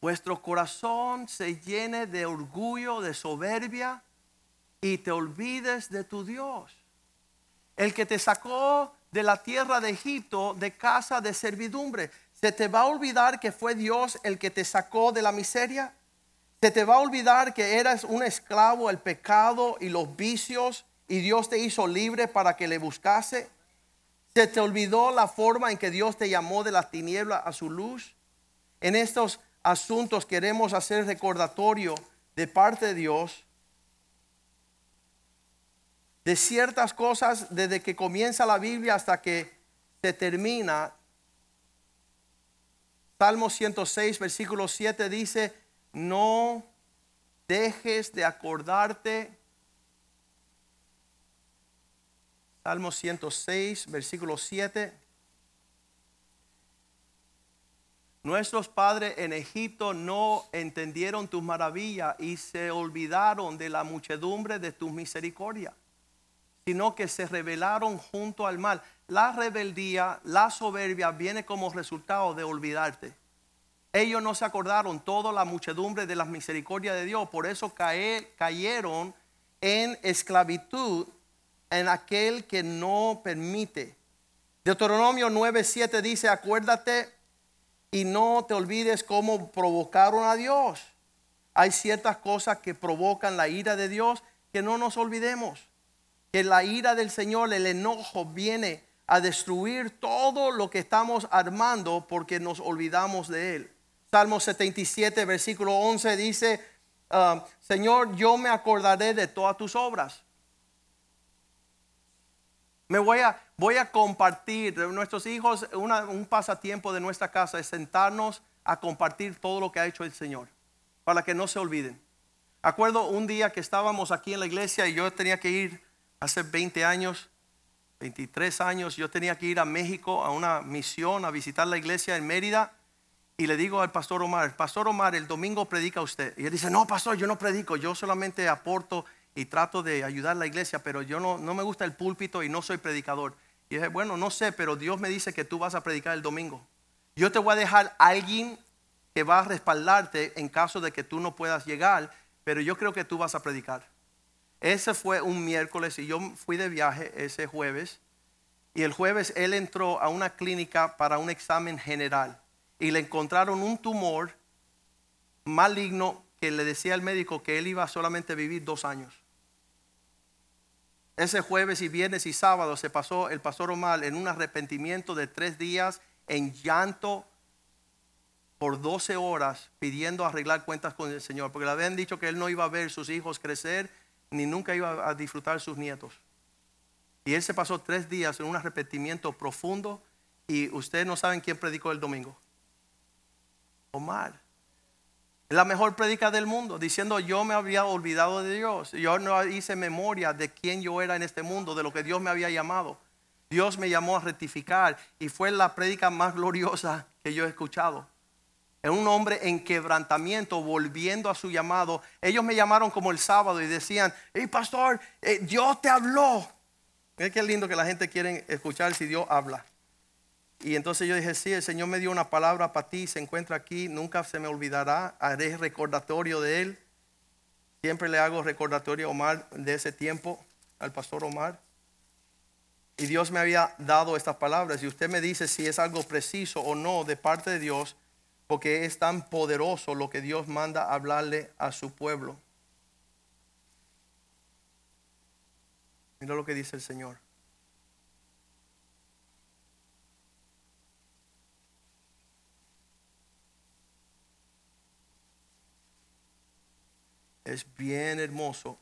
vuestro corazón se llene de orgullo, de soberbia, y te olvides de tu Dios. El que te sacó de la tierra de Egipto, de casa de servidumbre. ¿Se te va a olvidar que fue Dios el que te sacó de la miseria? ¿Se te va a olvidar que eras un esclavo al pecado y los vicios y Dios te hizo libre para que le buscase? ¿Se te olvidó la forma en que Dios te llamó de la tiniebla a su luz? En estos asuntos queremos hacer recordatorio de parte de Dios de ciertas cosas desde que comienza la Biblia hasta que se termina. Salmo 106, versículo 7 dice, no dejes de acordarte. Salmo 106, versículo 7. Nuestros padres en Egipto no entendieron tus maravillas y se olvidaron de la muchedumbre de tus misericordias, sino que se rebelaron junto al mal. La rebeldía, la soberbia viene como resultado de olvidarte. Ellos no se acordaron toda la muchedumbre de las misericordias de Dios, por eso cayeron en esclavitud en aquel que no permite. Deuteronomio 9:7 dice, acuérdate y no te olvides cómo provocaron a Dios. Hay ciertas cosas que provocan la ira de Dios que no nos olvidemos. Que la ira del Señor, el enojo viene a destruir todo lo que estamos armando porque nos olvidamos de Él. Salmo 77, versículo 11 dice, ah, Señor, yo me acordaré de todas tus obras. Me voy a, voy a compartir, nuestros hijos, un pasatiempo de nuestra casa es sentarnos a compartir todo lo que ha hecho el Señor, para que no se olviden. Acuerdo un día que estábamos aquí en la iglesia y yo tenía que ir hace 20 años, 23 años, yo tenía que ir a México a una misión, a visitar la iglesia en Mérida. Y le digo al pastor Omar, pastor Omar, el domingo predica usted. Y él dice, no, pastor, yo no predico, yo solamente aporto y trato de ayudar a la iglesia, pero yo no, no me gusta el púlpito y no soy predicador. Y dije, bueno, no sé, pero Dios me dice que tú vas a predicar el domingo. Yo te voy a dejar alguien que va a respaldarte en caso de que tú no puedas llegar, pero yo creo que tú vas a predicar. Ese fue un miércoles y yo fui de viaje ese jueves. Y el jueves él entró a una clínica para un examen general y le encontraron un tumor maligno que le decía al médico que él iba solamente a vivir dos años. Ese jueves y viernes y sábado se pasó el pastor Omar en un arrepentimiento de tres días en llanto por 12 horas pidiendo arreglar cuentas con el Señor, porque le habían dicho que él no iba a ver sus hijos crecer ni nunca iba a disfrutar sus nietos. Y él se pasó tres días en un arrepentimiento profundo y ustedes no saben quién predicó el domingo. Omar la mejor predica del mundo, diciendo yo me había olvidado de Dios. Yo no hice memoria de quién yo era en este mundo, de lo que Dios me había llamado. Dios me llamó a rectificar y fue la prédica más gloriosa que yo he escuchado. Es un hombre en quebrantamiento, volviendo a su llamado. Ellos me llamaron como el sábado y decían, hey pastor, eh, Dios te habló. Mira qué lindo que la gente quiere escuchar si Dios habla. Y entonces yo dije, sí, el Señor me dio una palabra para ti, se encuentra aquí, nunca se me olvidará, haré recordatorio de él. Siempre le hago recordatorio a Omar de ese tiempo, al pastor Omar. Y Dios me había dado estas palabras y usted me dice si es algo preciso o no de parte de Dios, porque es tan poderoso lo que Dios manda hablarle a su pueblo. Mira lo que dice el Señor. Es bien hermoso.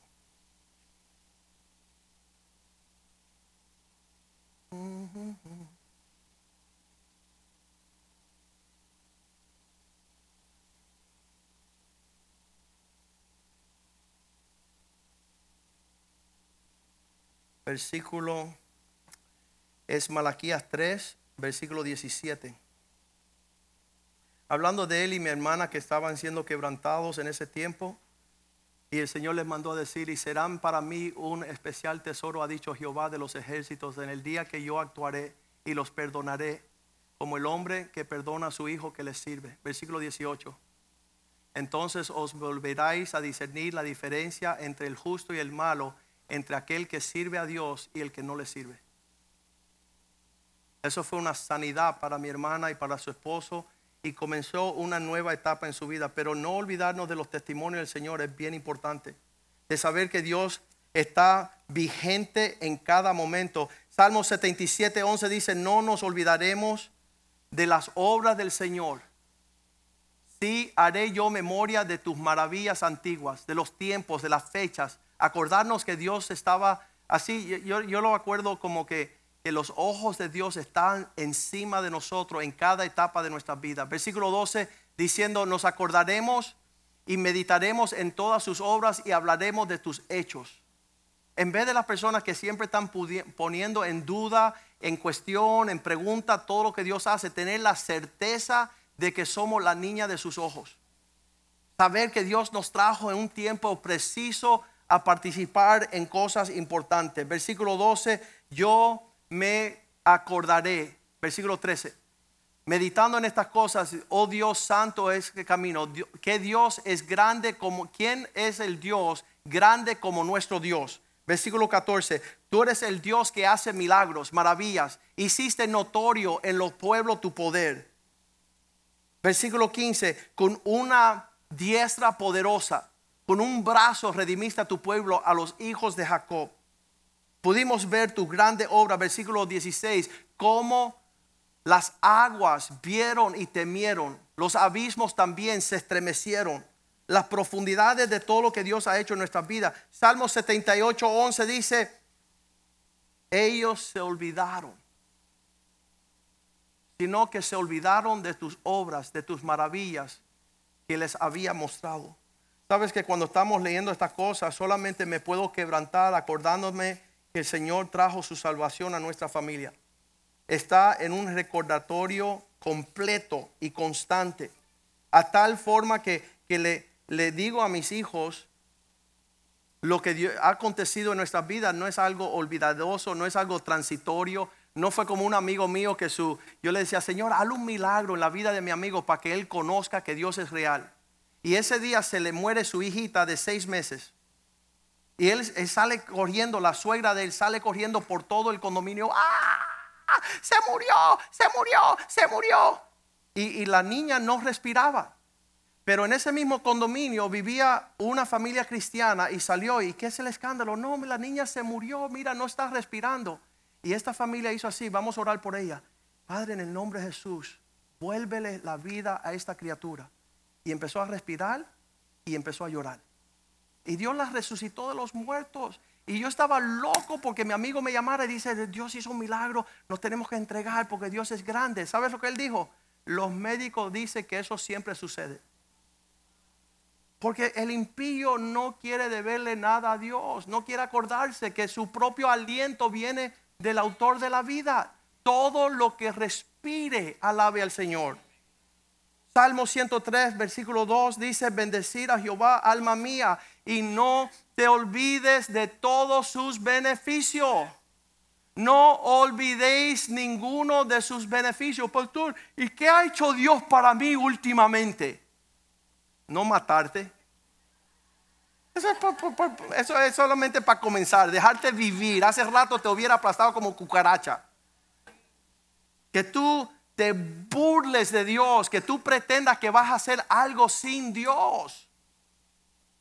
Versículo es Malaquías 3, versículo 17. Hablando de él y mi hermana que estaban siendo quebrantados en ese tiempo, y el Señor les mandó a decir, y serán para mí un especial tesoro, ha dicho Jehová de los ejércitos, en el día que yo actuaré y los perdonaré, como el hombre que perdona a su hijo que le sirve. Versículo 18. Entonces os volveráis a discernir la diferencia entre el justo y el malo, entre aquel que sirve a Dios y el que no le sirve. Eso fue una sanidad para mi hermana y para su esposo y comenzó una nueva etapa en su vida. Pero no olvidarnos de los testimonios del Señor es bien importante. De saber que Dios está vigente en cada momento. Salmo 77, 11 dice, no nos olvidaremos de las obras del Señor. Sí haré yo memoria de tus maravillas antiguas, de los tiempos, de las fechas. Acordarnos que Dios estaba así. Yo, yo lo acuerdo como que que los ojos de Dios están encima de nosotros en cada etapa de nuestra vida. Versículo 12 diciendo, nos acordaremos y meditaremos en todas sus obras y hablaremos de tus hechos. En vez de las personas que siempre están poniendo en duda, en cuestión, en pregunta todo lo que Dios hace, tener la certeza de que somos la niña de sus ojos. Saber que Dios nos trajo en un tiempo preciso a participar en cosas importantes. Versículo 12, yo me acordaré. Versículo 13, meditando en estas cosas, oh Dios santo es que camino, que Dios es grande como, ¿quién es el Dios grande como nuestro Dios? Versículo 14, tú eres el Dios que hace milagros, maravillas, hiciste notorio en los pueblos tu poder. Versículo 15, con una diestra poderosa, con un brazo redimiste a tu pueblo, a los hijos de Jacob. Pudimos ver tu grande obra, versículo 16, cómo las aguas vieron y temieron, los abismos también se estremecieron las profundidades de todo lo que Dios ha hecho en nuestras vidas. Salmo 78, 11 dice, ellos se olvidaron, sino que se olvidaron de tus obras, de tus maravillas que les había mostrado. Sabes que cuando estamos leyendo estas cosas, solamente me puedo quebrantar acordándome que el Señor trajo su salvación a nuestra familia. Está en un recordatorio completo y constante, a tal forma que, que le, le digo a mis hijos, lo que ha acontecido en nuestras vidas no es algo olvidadoso, no es algo transitorio. No fue como un amigo mío que su, yo le decía, Señor, haz un milagro en la vida de mi amigo para que él conozca que Dios es real. Y ese día se le muere su hijita de seis meses. Y él, sale corriendo, la suegra de él sale corriendo por todo el condominio. ¡Ah! Se murió, se murió, se murió. y la niña no respiraba. Pero en ese mismo condominio vivía una familia cristiana y salió. ¿Y qué es el escándalo? No, la niña se murió, mira, no está respirando. Y esta familia hizo así, vamos a orar por ella. Padre, en el nombre de Jesús, vuélvele la vida a esta criatura. Y empezó a respirar y empezó a llorar. Y Dios la resucitó de los muertos. Y yo estaba loco porque mi amigo me llamara y dice, Dios hizo un milagro, nos tenemos que entregar porque Dios es grande. ¿Sabes lo que él dijo? Los médicos dicen que eso siempre sucede. Porque el impío no quiere deberle nada a Dios, no quiere acordarse que su propio aliento viene del autor de la vida. Todo lo que respire, alabe al Señor. Salmo 103, versículo 2 dice, bendecir a Jehová, alma mía, y no te olvides de todos sus beneficios. No olvidéis ninguno de sus beneficios. Pastor, ¿y qué ha hecho Dios para mí últimamente? no matarte. Eso es, solamente para comenzar, dejarte vivir. Hace rato te hubiera aplastado como cucaracha. Que tú te burles de Dios, que tú pretendas que vas a hacer algo sin Dios.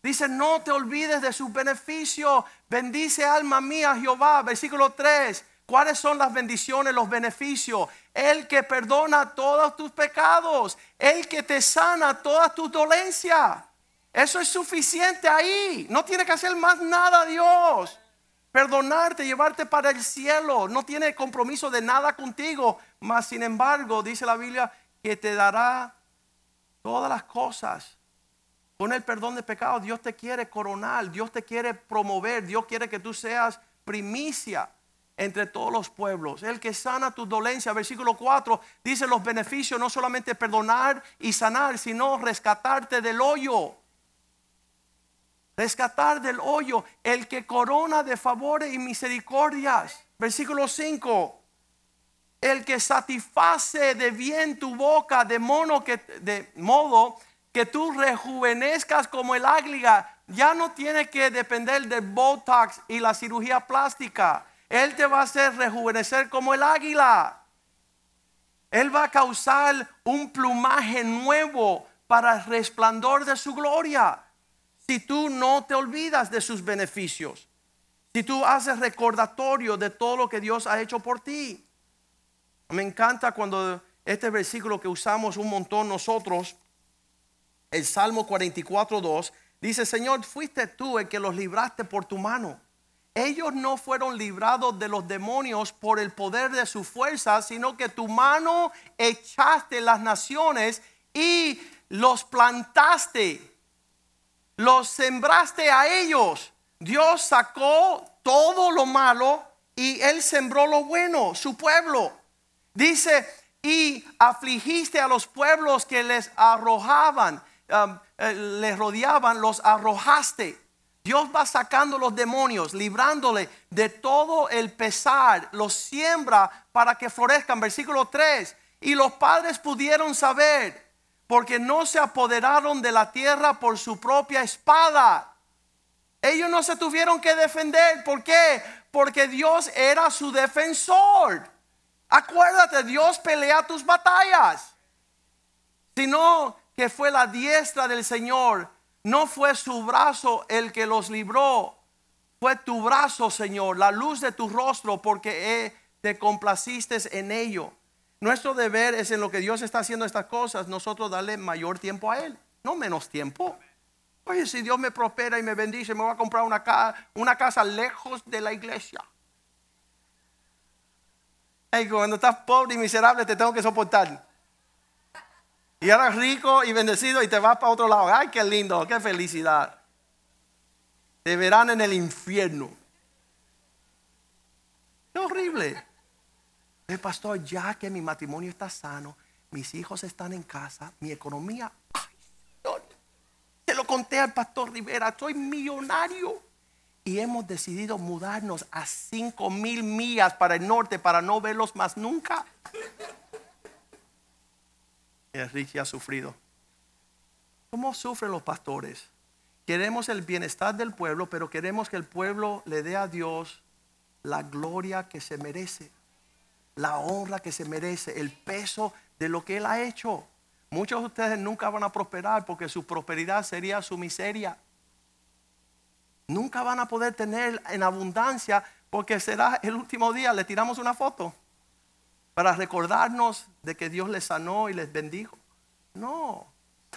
Dice, no te olvides de sus beneficios. Bendice alma mía Jehová. Versículo 3. ¿Cuáles son las bendiciones, los beneficios? El que perdona todos tus pecados. El que te sana todas tus dolencias. Eso es suficiente ahí. No tiene que hacer más nada Dios. Perdonarte, llevarte para el cielo. No tiene compromiso de nada contigo. Mas sin embargo, dice la Biblia, que te dará todas las cosas. Con el perdón de pecados, Dios te quiere coronar. Dios te quiere promover. Dios quiere que tú seas primicia entre todos los pueblos. El que sana tu dolencia, versículo 4, dice los beneficios no solamente perdonar y sanar, sino rescatarte del hoyo. Rescatar del hoyo, el que corona de favores y misericordias. Versículo 5. El que satisface de bien tu boca, de, mono que, de modo que tú rejuvenezcas como el águila. Ya no tiene que depender del Botox y la cirugía plástica él te va a hacer rejuvenecer como el águila. Él va a causar un plumaje nuevo para el resplandor de su gloria. Si tú no te olvidas de sus beneficios. Si tú haces recordatorio de todo lo que Dios ha hecho por ti. Me encanta cuando este versículo que usamos un montón nosotros, el Salmo 44, 2, dice, Señor, fuiste tú el que los libraste por tu mano ellos no fueron librados de los demonios por el poder de su fuerza, sino que tu mano echaste las naciones y los plantaste. los sembraste a ellos. Dios sacó todo lo malo y él sembró lo bueno, su pueblo. Dice, y afligiste a los pueblos que les arrojaban, um, les rodeaban, los arrojaste. Dios va sacando los demonios, librándole de todo el pesar, los siembra para que florezcan. Versículo 3. Y los padres pudieron saber, porque no se apoderaron de la tierra por su propia espada. Ellos no se tuvieron que defender. ¿Por qué? Porque Dios era su defensor. Acuérdate, Dios pelea tus batallas. Sino que fue la diestra del Señor no fue su brazo el que los libró, fue tu brazo, Señor, la luz de tu rostro, porque eh, te complaciste en ello. Nuestro deber es en lo que Dios está haciendo estas cosas, nosotros darle mayor tiempo a Él, no menos tiempo. Oye, si Dios me prospera y me bendice, me voy a comprar una, casa, una casa lejos de la iglesia. Hey, cuando estás pobre y miserable te tengo que soportar. Y eras rico y bendecido y te vas para otro lado. Ay, qué lindo, qué felicidad. Te verán en el infierno. Qué horrible. El pastor, ya que mi matrimonio está sano, mis hijos están en casa, mi economía. Ay, te lo conté al pastor Rivera, soy millonario. Y hemos decidido mudarnos a cinco mil millas para el norte para no verlos más nunca. Enrique ha sufrido. ¿Cómo sufren los pastores? Queremos el bienestar del pueblo, pero queremos que el pueblo le dé a Dios la gloria que se merece, la honra que se merece, el peso de lo que Él ha hecho. Muchos de ustedes nunca van a prosperar porque su prosperidad sería su miseria. Nunca van a poder tener en abundancia porque será el último día. Le tiramos una foto para recordarnos de que Dios les sanó y les bendijo. No.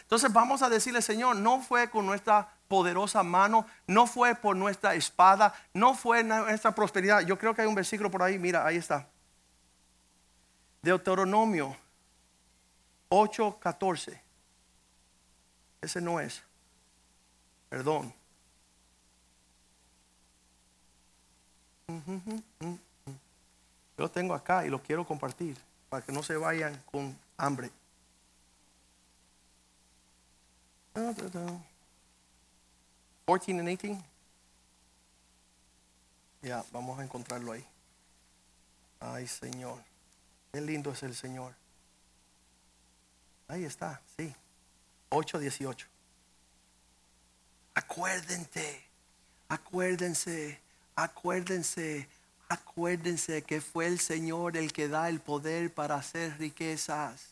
Entonces vamos a decirle, Señor, no fue con nuestra poderosa mano, no fue por nuestra espada, no fue nuestra prosperidad. Yo creo que hay un versículo por ahí, mira, ahí está. Deuteronomio 8:14. Ese no es. Perdón. Yo lo tengo acá y lo quiero compartir para que no se vayan con hambre. 14 and 18. Ya, vamos a encontrarlo ahí. Ay, Señor. Qué lindo es el Señor. Ahí está, sí. 8, 18. Acuérdense, acuérdense, acuérdense Acuérdense que fue el Señor el que da el poder para hacer riquezas.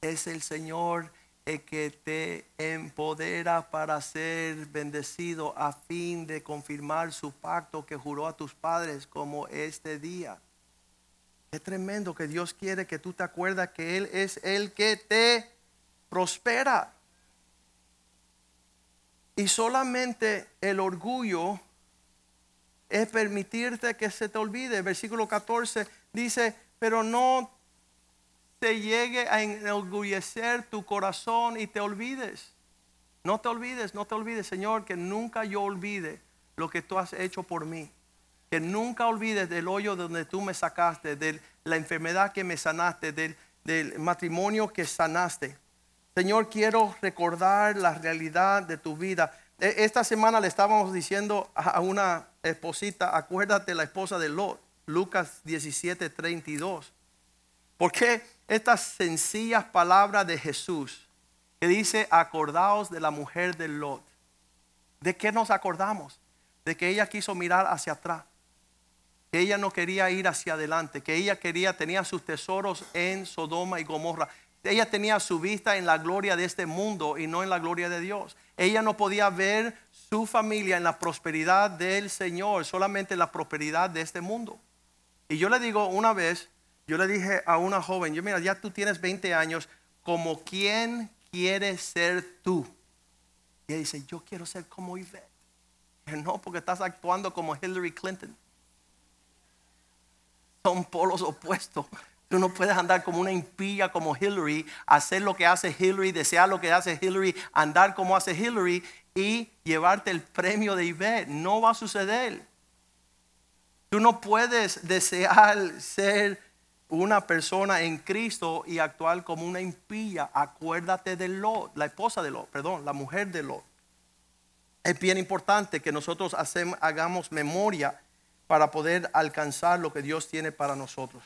Es el Señor el que te empodera para ser bendecido a fin de confirmar su pacto que juró a tus padres como este día. Es tremendo que Dios quiere que tú te acuerdas que Él es el que te prospera. Y solamente el orgullo es permitirte que se te olvide. Versículo 14 dice, pero no te llegue a enorgullecer tu corazón y te olvides. No te olvides, no te olvides, Señor, que nunca yo olvide lo que tú has hecho por mí. Que nunca olvides del hoyo donde tú me sacaste, de la enfermedad que me sanaste, del, del matrimonio que sanaste. Señor, quiero recordar la realidad de tu vida. E, esta semana le estábamos diciendo a una esposita, acuérdate la esposa de Lot, Lucas 17, 32. Porque estas sencillas palabras de Jesús que dice, acordaos de la mujer de Lot. ¿De qué nos acordamos? De que ella quiso mirar hacia atrás. Que ella no quería ir hacia adelante. Que ella quería, tenía sus tesoros en Sodoma y Gomorra. Ella tenía su vista en la gloria de este mundo y no en la gloria de Dios. Ella no podía ver su familia en la prosperidad del Señor, solamente en la prosperidad de este mundo. Y yo le digo una vez, yo le dije a una joven, yo mira, ya tú tienes 20 años, como quien quiere ser tú. Y ella dice, yo quiero ser como Yvette. No, porque estás actuando como Hillary Clinton. Son polos opuestos. Tú no puedes andar como una impía como Hillary, hacer lo que hace Hillary, desear lo que hace Hillary, andar como hace Hillary y llevarte el premio de Ivette. No va a suceder. Tú no puedes desear ser una persona en Cristo y actuar como una impía. Acuérdate de Lot, la esposa de Lot, perdón, la mujer de Lot. Es bien importante que nosotros hagamos memoria para poder alcanzar lo que Dios tiene para nosotros.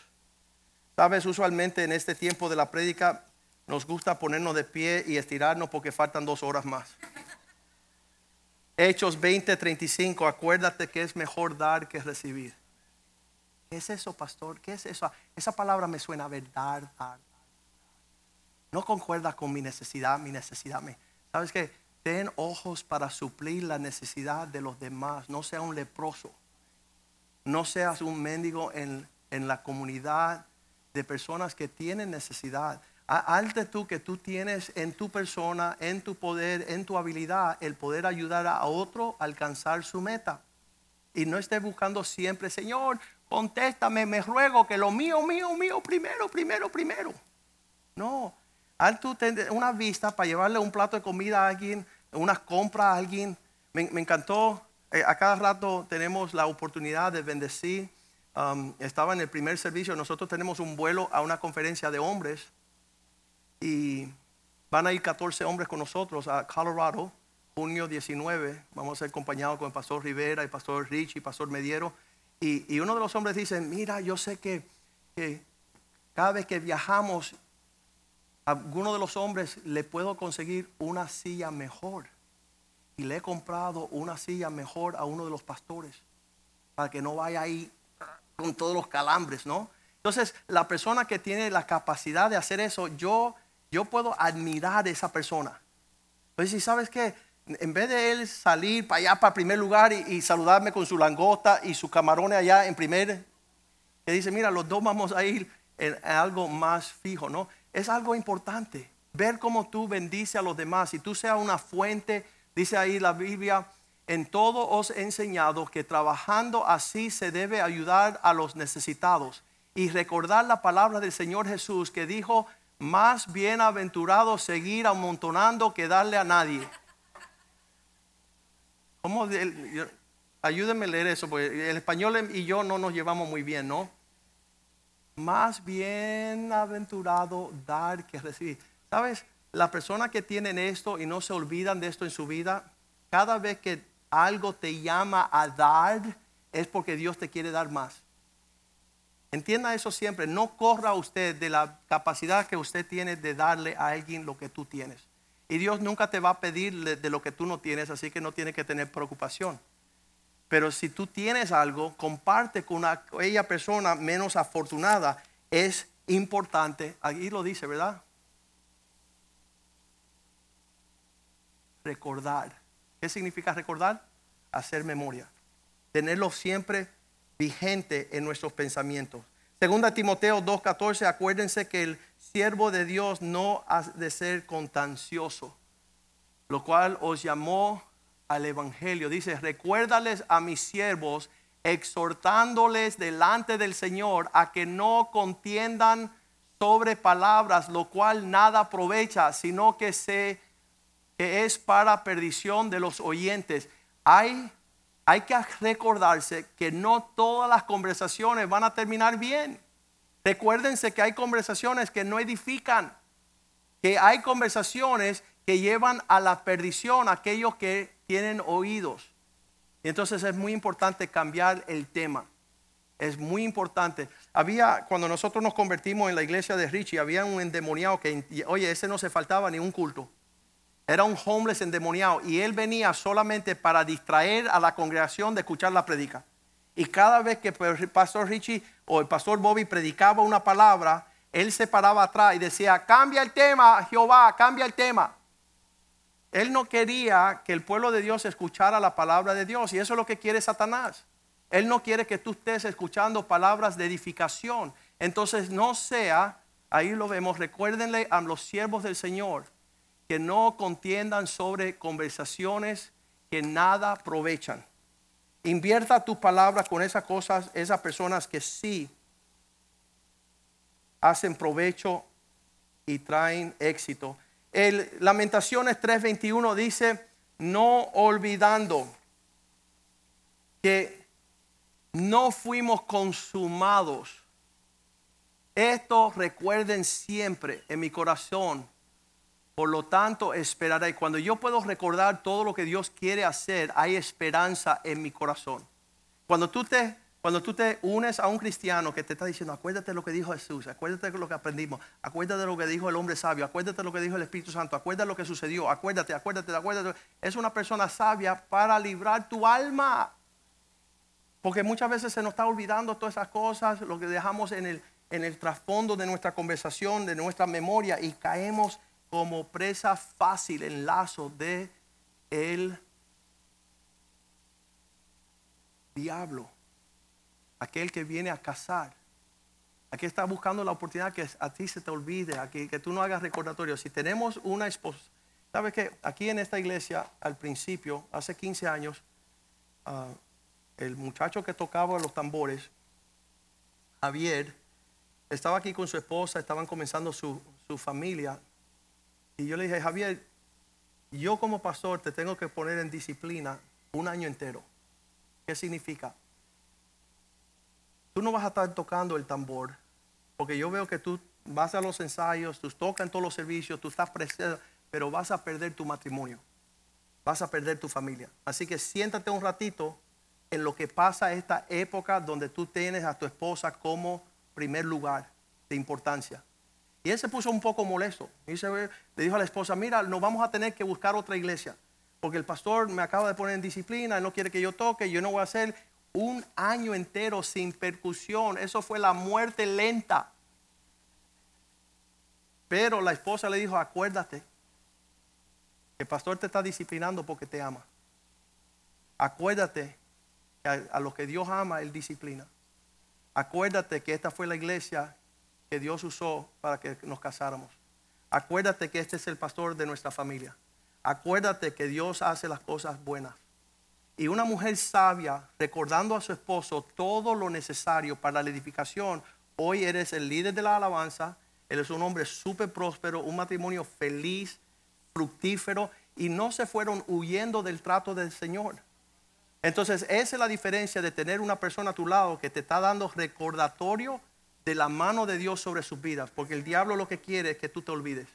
Sabes, usualmente en este tiempo de la prédica nos gusta ponernos de pie y estirarnos porque faltan dos horas más. Hechos 20, 35, acuérdate que es mejor dar que recibir. ¿Qué es eso, pastor? ¿Qué es eso? Esa palabra me suena a ver, dar, dar, No concuerda con mi necesidad, mi necesidad. Me, ¿Sabes qué? Ten ojos para suplir la necesidad de los demás. No sea un leproso. No seas un mendigo en, en la comunidad de personas que tienen necesidad. Alte tú que tú tienes en tu persona, en tu poder, en tu habilidad, el poder ayudar a otro a alcanzar su meta. Y no estés buscando siempre, Señor, contéstame, me ruego que lo mío, mío, mío, primero, primero, primero. No, haz tú una vista para llevarle un plato de comida a alguien, una compra a alguien. Me, encantó, eh, a cada rato tenemos la oportunidad de bendecir Um, estaba en el primer servicio, nosotros tenemos un vuelo a una conferencia de hombres y van a ir 14 hombres con nosotros a Colorado, junio 19. Vamos a ser acompañados con el pastor Rivera, el pastor Rich y el pastor Mediero. Y, uno de los hombres dice, mira, yo sé que, que cada vez que viajamos, a alguno de los hombres le puedo conseguir una silla mejor. Y le he comprado una silla mejor a uno de los pastores para que no vaya ahí con todos los calambres, ¿no? Entonces, la persona que tiene la capacidad de hacer eso, yo, yo puedo admirar a esa persona. Pues si sabes que en vez de él salir para allá, para primer lugar y, saludarme con su langota y su camarones allá en primer, que dice, mira, los dos vamos a ir en, algo más fijo, ¿no? Es algo importante. Ver cómo tú bendices a los demás. Si tú seas una fuente, dice ahí la Biblia, en todo os he enseñado que trabajando así se debe ayudar a los necesitados y recordar la palabra del Señor Jesús que dijo, más bienaventurado seguir amontonando que darle a nadie. ¿Cómo? Ayúdenme a leer eso, porque el español y yo no nos llevamos muy bien, ¿no? Más bienaventurado dar que recibir. ¿Sabes? La persona que tienen esto y no se olvidan de esto en su vida, cada vez que algo te llama a dar, es porque Dios te quiere dar más. Entienda eso siempre. No corra usted de la capacidad que usted tiene de darle a alguien lo que tú tienes. Y Dios nunca te va a pedir de lo que tú no tienes, así que no tiene que tener preocupación. Pero si tú tienes algo, comparte con aquella persona menos afortunada. Es importante. Aquí lo dice, ¿verdad? Recordar. ¿Qué significa recordar? Hacer memoria. Tenerlo siempre vigente en nuestros pensamientos. Segunda Timoteo 2.14, acuérdense que el siervo de Dios no ha de ser contancioso, lo cual os llamó al Evangelio. Dice, recuérdales a mis siervos, exhortándoles delante del Señor a que no contiendan sobre palabras, lo cual nada aprovecha, sino que se es para perdición de los oyentes. Hay, hay que recordarse que no todas las conversaciones van a terminar bien. Recuérdense que hay conversaciones que no edifican, que hay conversaciones que llevan a la perdición a aquellos que tienen oídos. entonces es muy importante cambiar el tema. Es muy importante. Había, cuando nosotros nos convertimos en la iglesia de Richie, había un endemoniado que, oye, ese no se faltaba ni un culto. Era un homeless endemoniado y él venía solamente para distraer a la congregación de escuchar la predica. Y cada vez que el pastor Richie o el pastor Bobby predicaba una palabra, él se paraba atrás y decía, cambia el tema, Jehová, cambia el tema. Él no quería que el pueblo de Dios escuchara la palabra de Dios y eso es lo que quiere Satanás. Él no quiere que tú estés escuchando palabras de edificación. Entonces no sea, ahí lo vemos, recuérdenle a los siervos del Señor que no contiendan sobre conversaciones que nada aprovechan. Invierta tus palabras con esas cosas, esas personas que sí hacen provecho y traen éxito. El Lamentaciones 3:21 dice, no olvidando que no fuimos consumados. Esto recuerden siempre en mi corazón. Por lo tanto, esperaré. Cuando yo puedo recordar todo lo que Dios quiere hacer, hay esperanza en mi corazón. Cuando tú te cuando tú te unes a un cristiano que te está diciendo, acuérdate lo que dijo Jesús, acuérdate lo que aprendimos, acuérdate lo que dijo el hombre sabio, acuérdate lo que dijo el Espíritu Santo, acuérdate lo que sucedió, acuérdate, acuérdate, acuérdate. Es una persona sabia para librar tu alma. Porque muchas veces se nos está olvidando todas esas cosas, lo que dejamos en el, en el trasfondo de nuestra conversación, de nuestra memoria, y caemos como presa fácil en lazo de el diablo aquel que viene a casar, aquel que está buscando la oportunidad que a ti se te olvide, a que, tú no hagas recordatorio. Si tenemos una esposa, ¿sabes que Aquí en esta iglesia, al principio, hace 15 años, ah, el muchacho que tocaba los tambores, Javier, estaba aquí con su esposa, estaban comenzando su, su familia. Y yo le dije, Javier, yo como pastor te tengo que poner en disciplina un año entero. ¿Qué significa? tú no vas a estar tocando el tambor, porque yo veo que tú vas a los ensayos, tú tocas en todos los servicios, tú estás presente, pero vas a perder tu matrimonio, vas a perder tu familia. Así que siéntate un ratito en lo que pasa esta época donde tú tienes a tu esposa como primer lugar de importancia. Y él se puso un poco molesto. Y le dijo a la esposa, mira, nos vamos a tener que buscar otra iglesia. Porque el pastor me acaba de poner en disciplina, él no quiere que yo toque, yo no voy a hacer un año entero sin percusión. Eso fue la muerte lenta. Pero la esposa le dijo, acuérdate, el pastor te está disciplinando porque te ama. Acuérdate que a, lo que Dios ama, Él disciplina. Acuérdate que esta fue la iglesia que Dios usó para que nos casáramos. Acuérdate que este es el pastor de nuestra familia. Acuérdate que Dios hace las cosas buenas. Y una mujer sabia, recordando a su esposo todo lo necesario para la edificación, hoy eres el líder de la alabanza, eres un hombre súper próspero, un matrimonio feliz, fructífero, y no se fueron huyendo del trato del Señor. Entonces, esa es la diferencia de tener una persona a tu lado que te está dando recordatorio de la mano de Dios sobre sus vidas, porque el diablo lo que quiere es que tú te olvides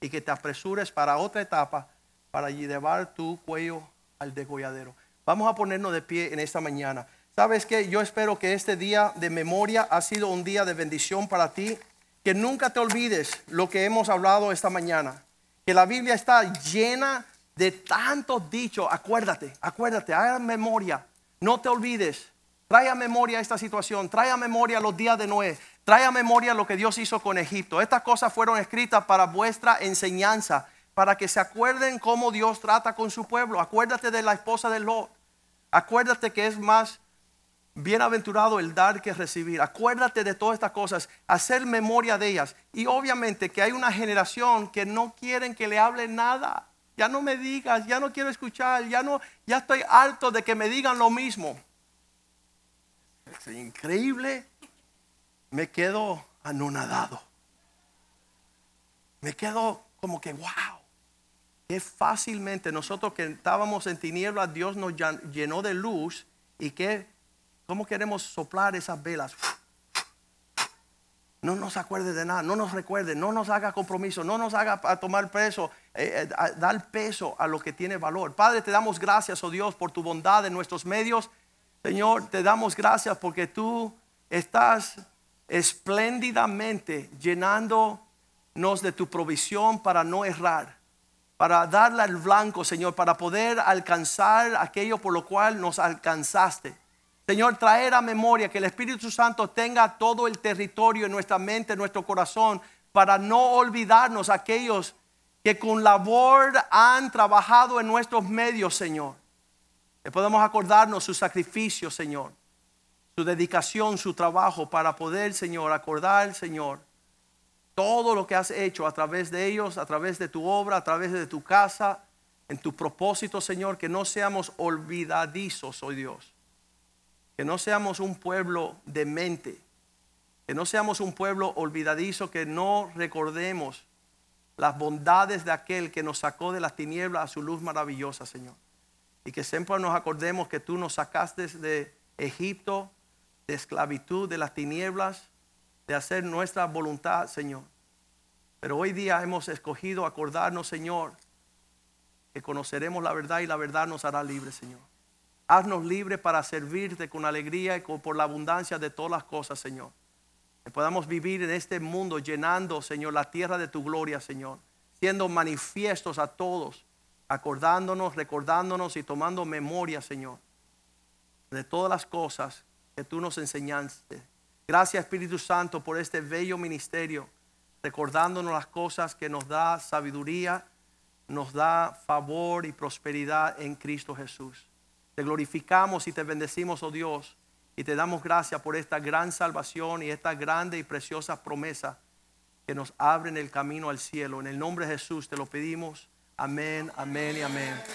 y que te apresures para otra etapa para llevar tu cuello al degolladero. Vamos a ponernos de pie en esta mañana. ¿Sabes qué? Yo espero que este día de memoria ha sido un día de bendición para ti. Que nunca te olvides lo que hemos hablado esta mañana. Que la Biblia está llena de tantos dichos. Acuérdate, acuérdate, haga memoria. No te olvides. Trae a memoria esta situación. Trae a memoria los días de Noé. Trae a memoria lo que Dios hizo con Egipto. Estas cosas fueron escritas para vuestra enseñanza para que se acuerden cómo Dios trata con su pueblo. Acuérdate de la esposa de Lot. Acuérdate que es más bienaventurado el dar que recibir. Acuérdate de todas estas cosas, hacer memoria de ellas. Y obviamente que hay una generación que no quieren que le hable nada. Ya no me digas, ya no quiero escuchar, ya no, ya estoy harto de que me digan lo mismo. Es increíble. Me quedo anonadado. Me quedo como que, wow fácilmente nosotros que estábamos en tinieblas, Dios nos llenó de luz y que, ¿cómo queremos soplar esas velas? No nos acuerde de nada, no nos recuerde, no nos haga compromiso, no nos haga tomar peso, eh, eh, dar peso a lo que tiene valor. Padre, te damos gracias, oh Dios, por tu bondad en nuestros medios. Señor, te damos gracias porque tú estás espléndidamente llenándonos de tu provisión para no errar para darle al blanco, Señor, para poder alcanzar aquello por lo cual nos alcanzaste. Señor, traer a memoria que el Espíritu Santo tenga todo el territorio en nuestra mente, en nuestro corazón, para no olvidarnos aquellos que con labor han trabajado en nuestros medios, Señor. Que podemos acordarnos su sacrificio, Señor, su dedicación, su trabajo para poder, Señor, acordar, Señor, todo lo que has hecho a través de ellos, a través de tu obra, a través de tu casa, en tu propósito, Señor, que no seamos olvidadizos, hoy Dios. Que no seamos un pueblo demente, que Que no seamos un pueblo olvidadizo, que no recordemos las bondades de aquel que nos sacó de las tinieblas a su luz maravillosa, Señor. Y que siempre nos acordemos que tú nos sacaste de Egipto, de esclavitud, de las tinieblas, de hacer nuestra voluntad, Señor. Pero hoy día hemos escogido acordarnos, Señor, que conoceremos la verdad y la verdad nos hará libres, Señor. Haznos libres para servirte con alegría y por la abundancia de todas las cosas, Señor. Que podamos vivir en este mundo llenando, Señor, la tierra de tu gloria, Señor. Siendo manifiestos a todos, acordándonos, recordándonos y tomando memoria, Señor, de todas las cosas que tú nos enseñaste. Gracias, Espíritu Santo, por este bello ministerio, recordándonos las cosas que nos da sabiduría, nos da favor y prosperidad en Cristo Jesús. Te glorificamos y te bendecimos, oh Dios, y te damos gracias por esta gran salvación y esta grande y preciosa promesa que nos abren el camino al cielo. En el nombre de Jesús te lo pedimos. Amén y amén.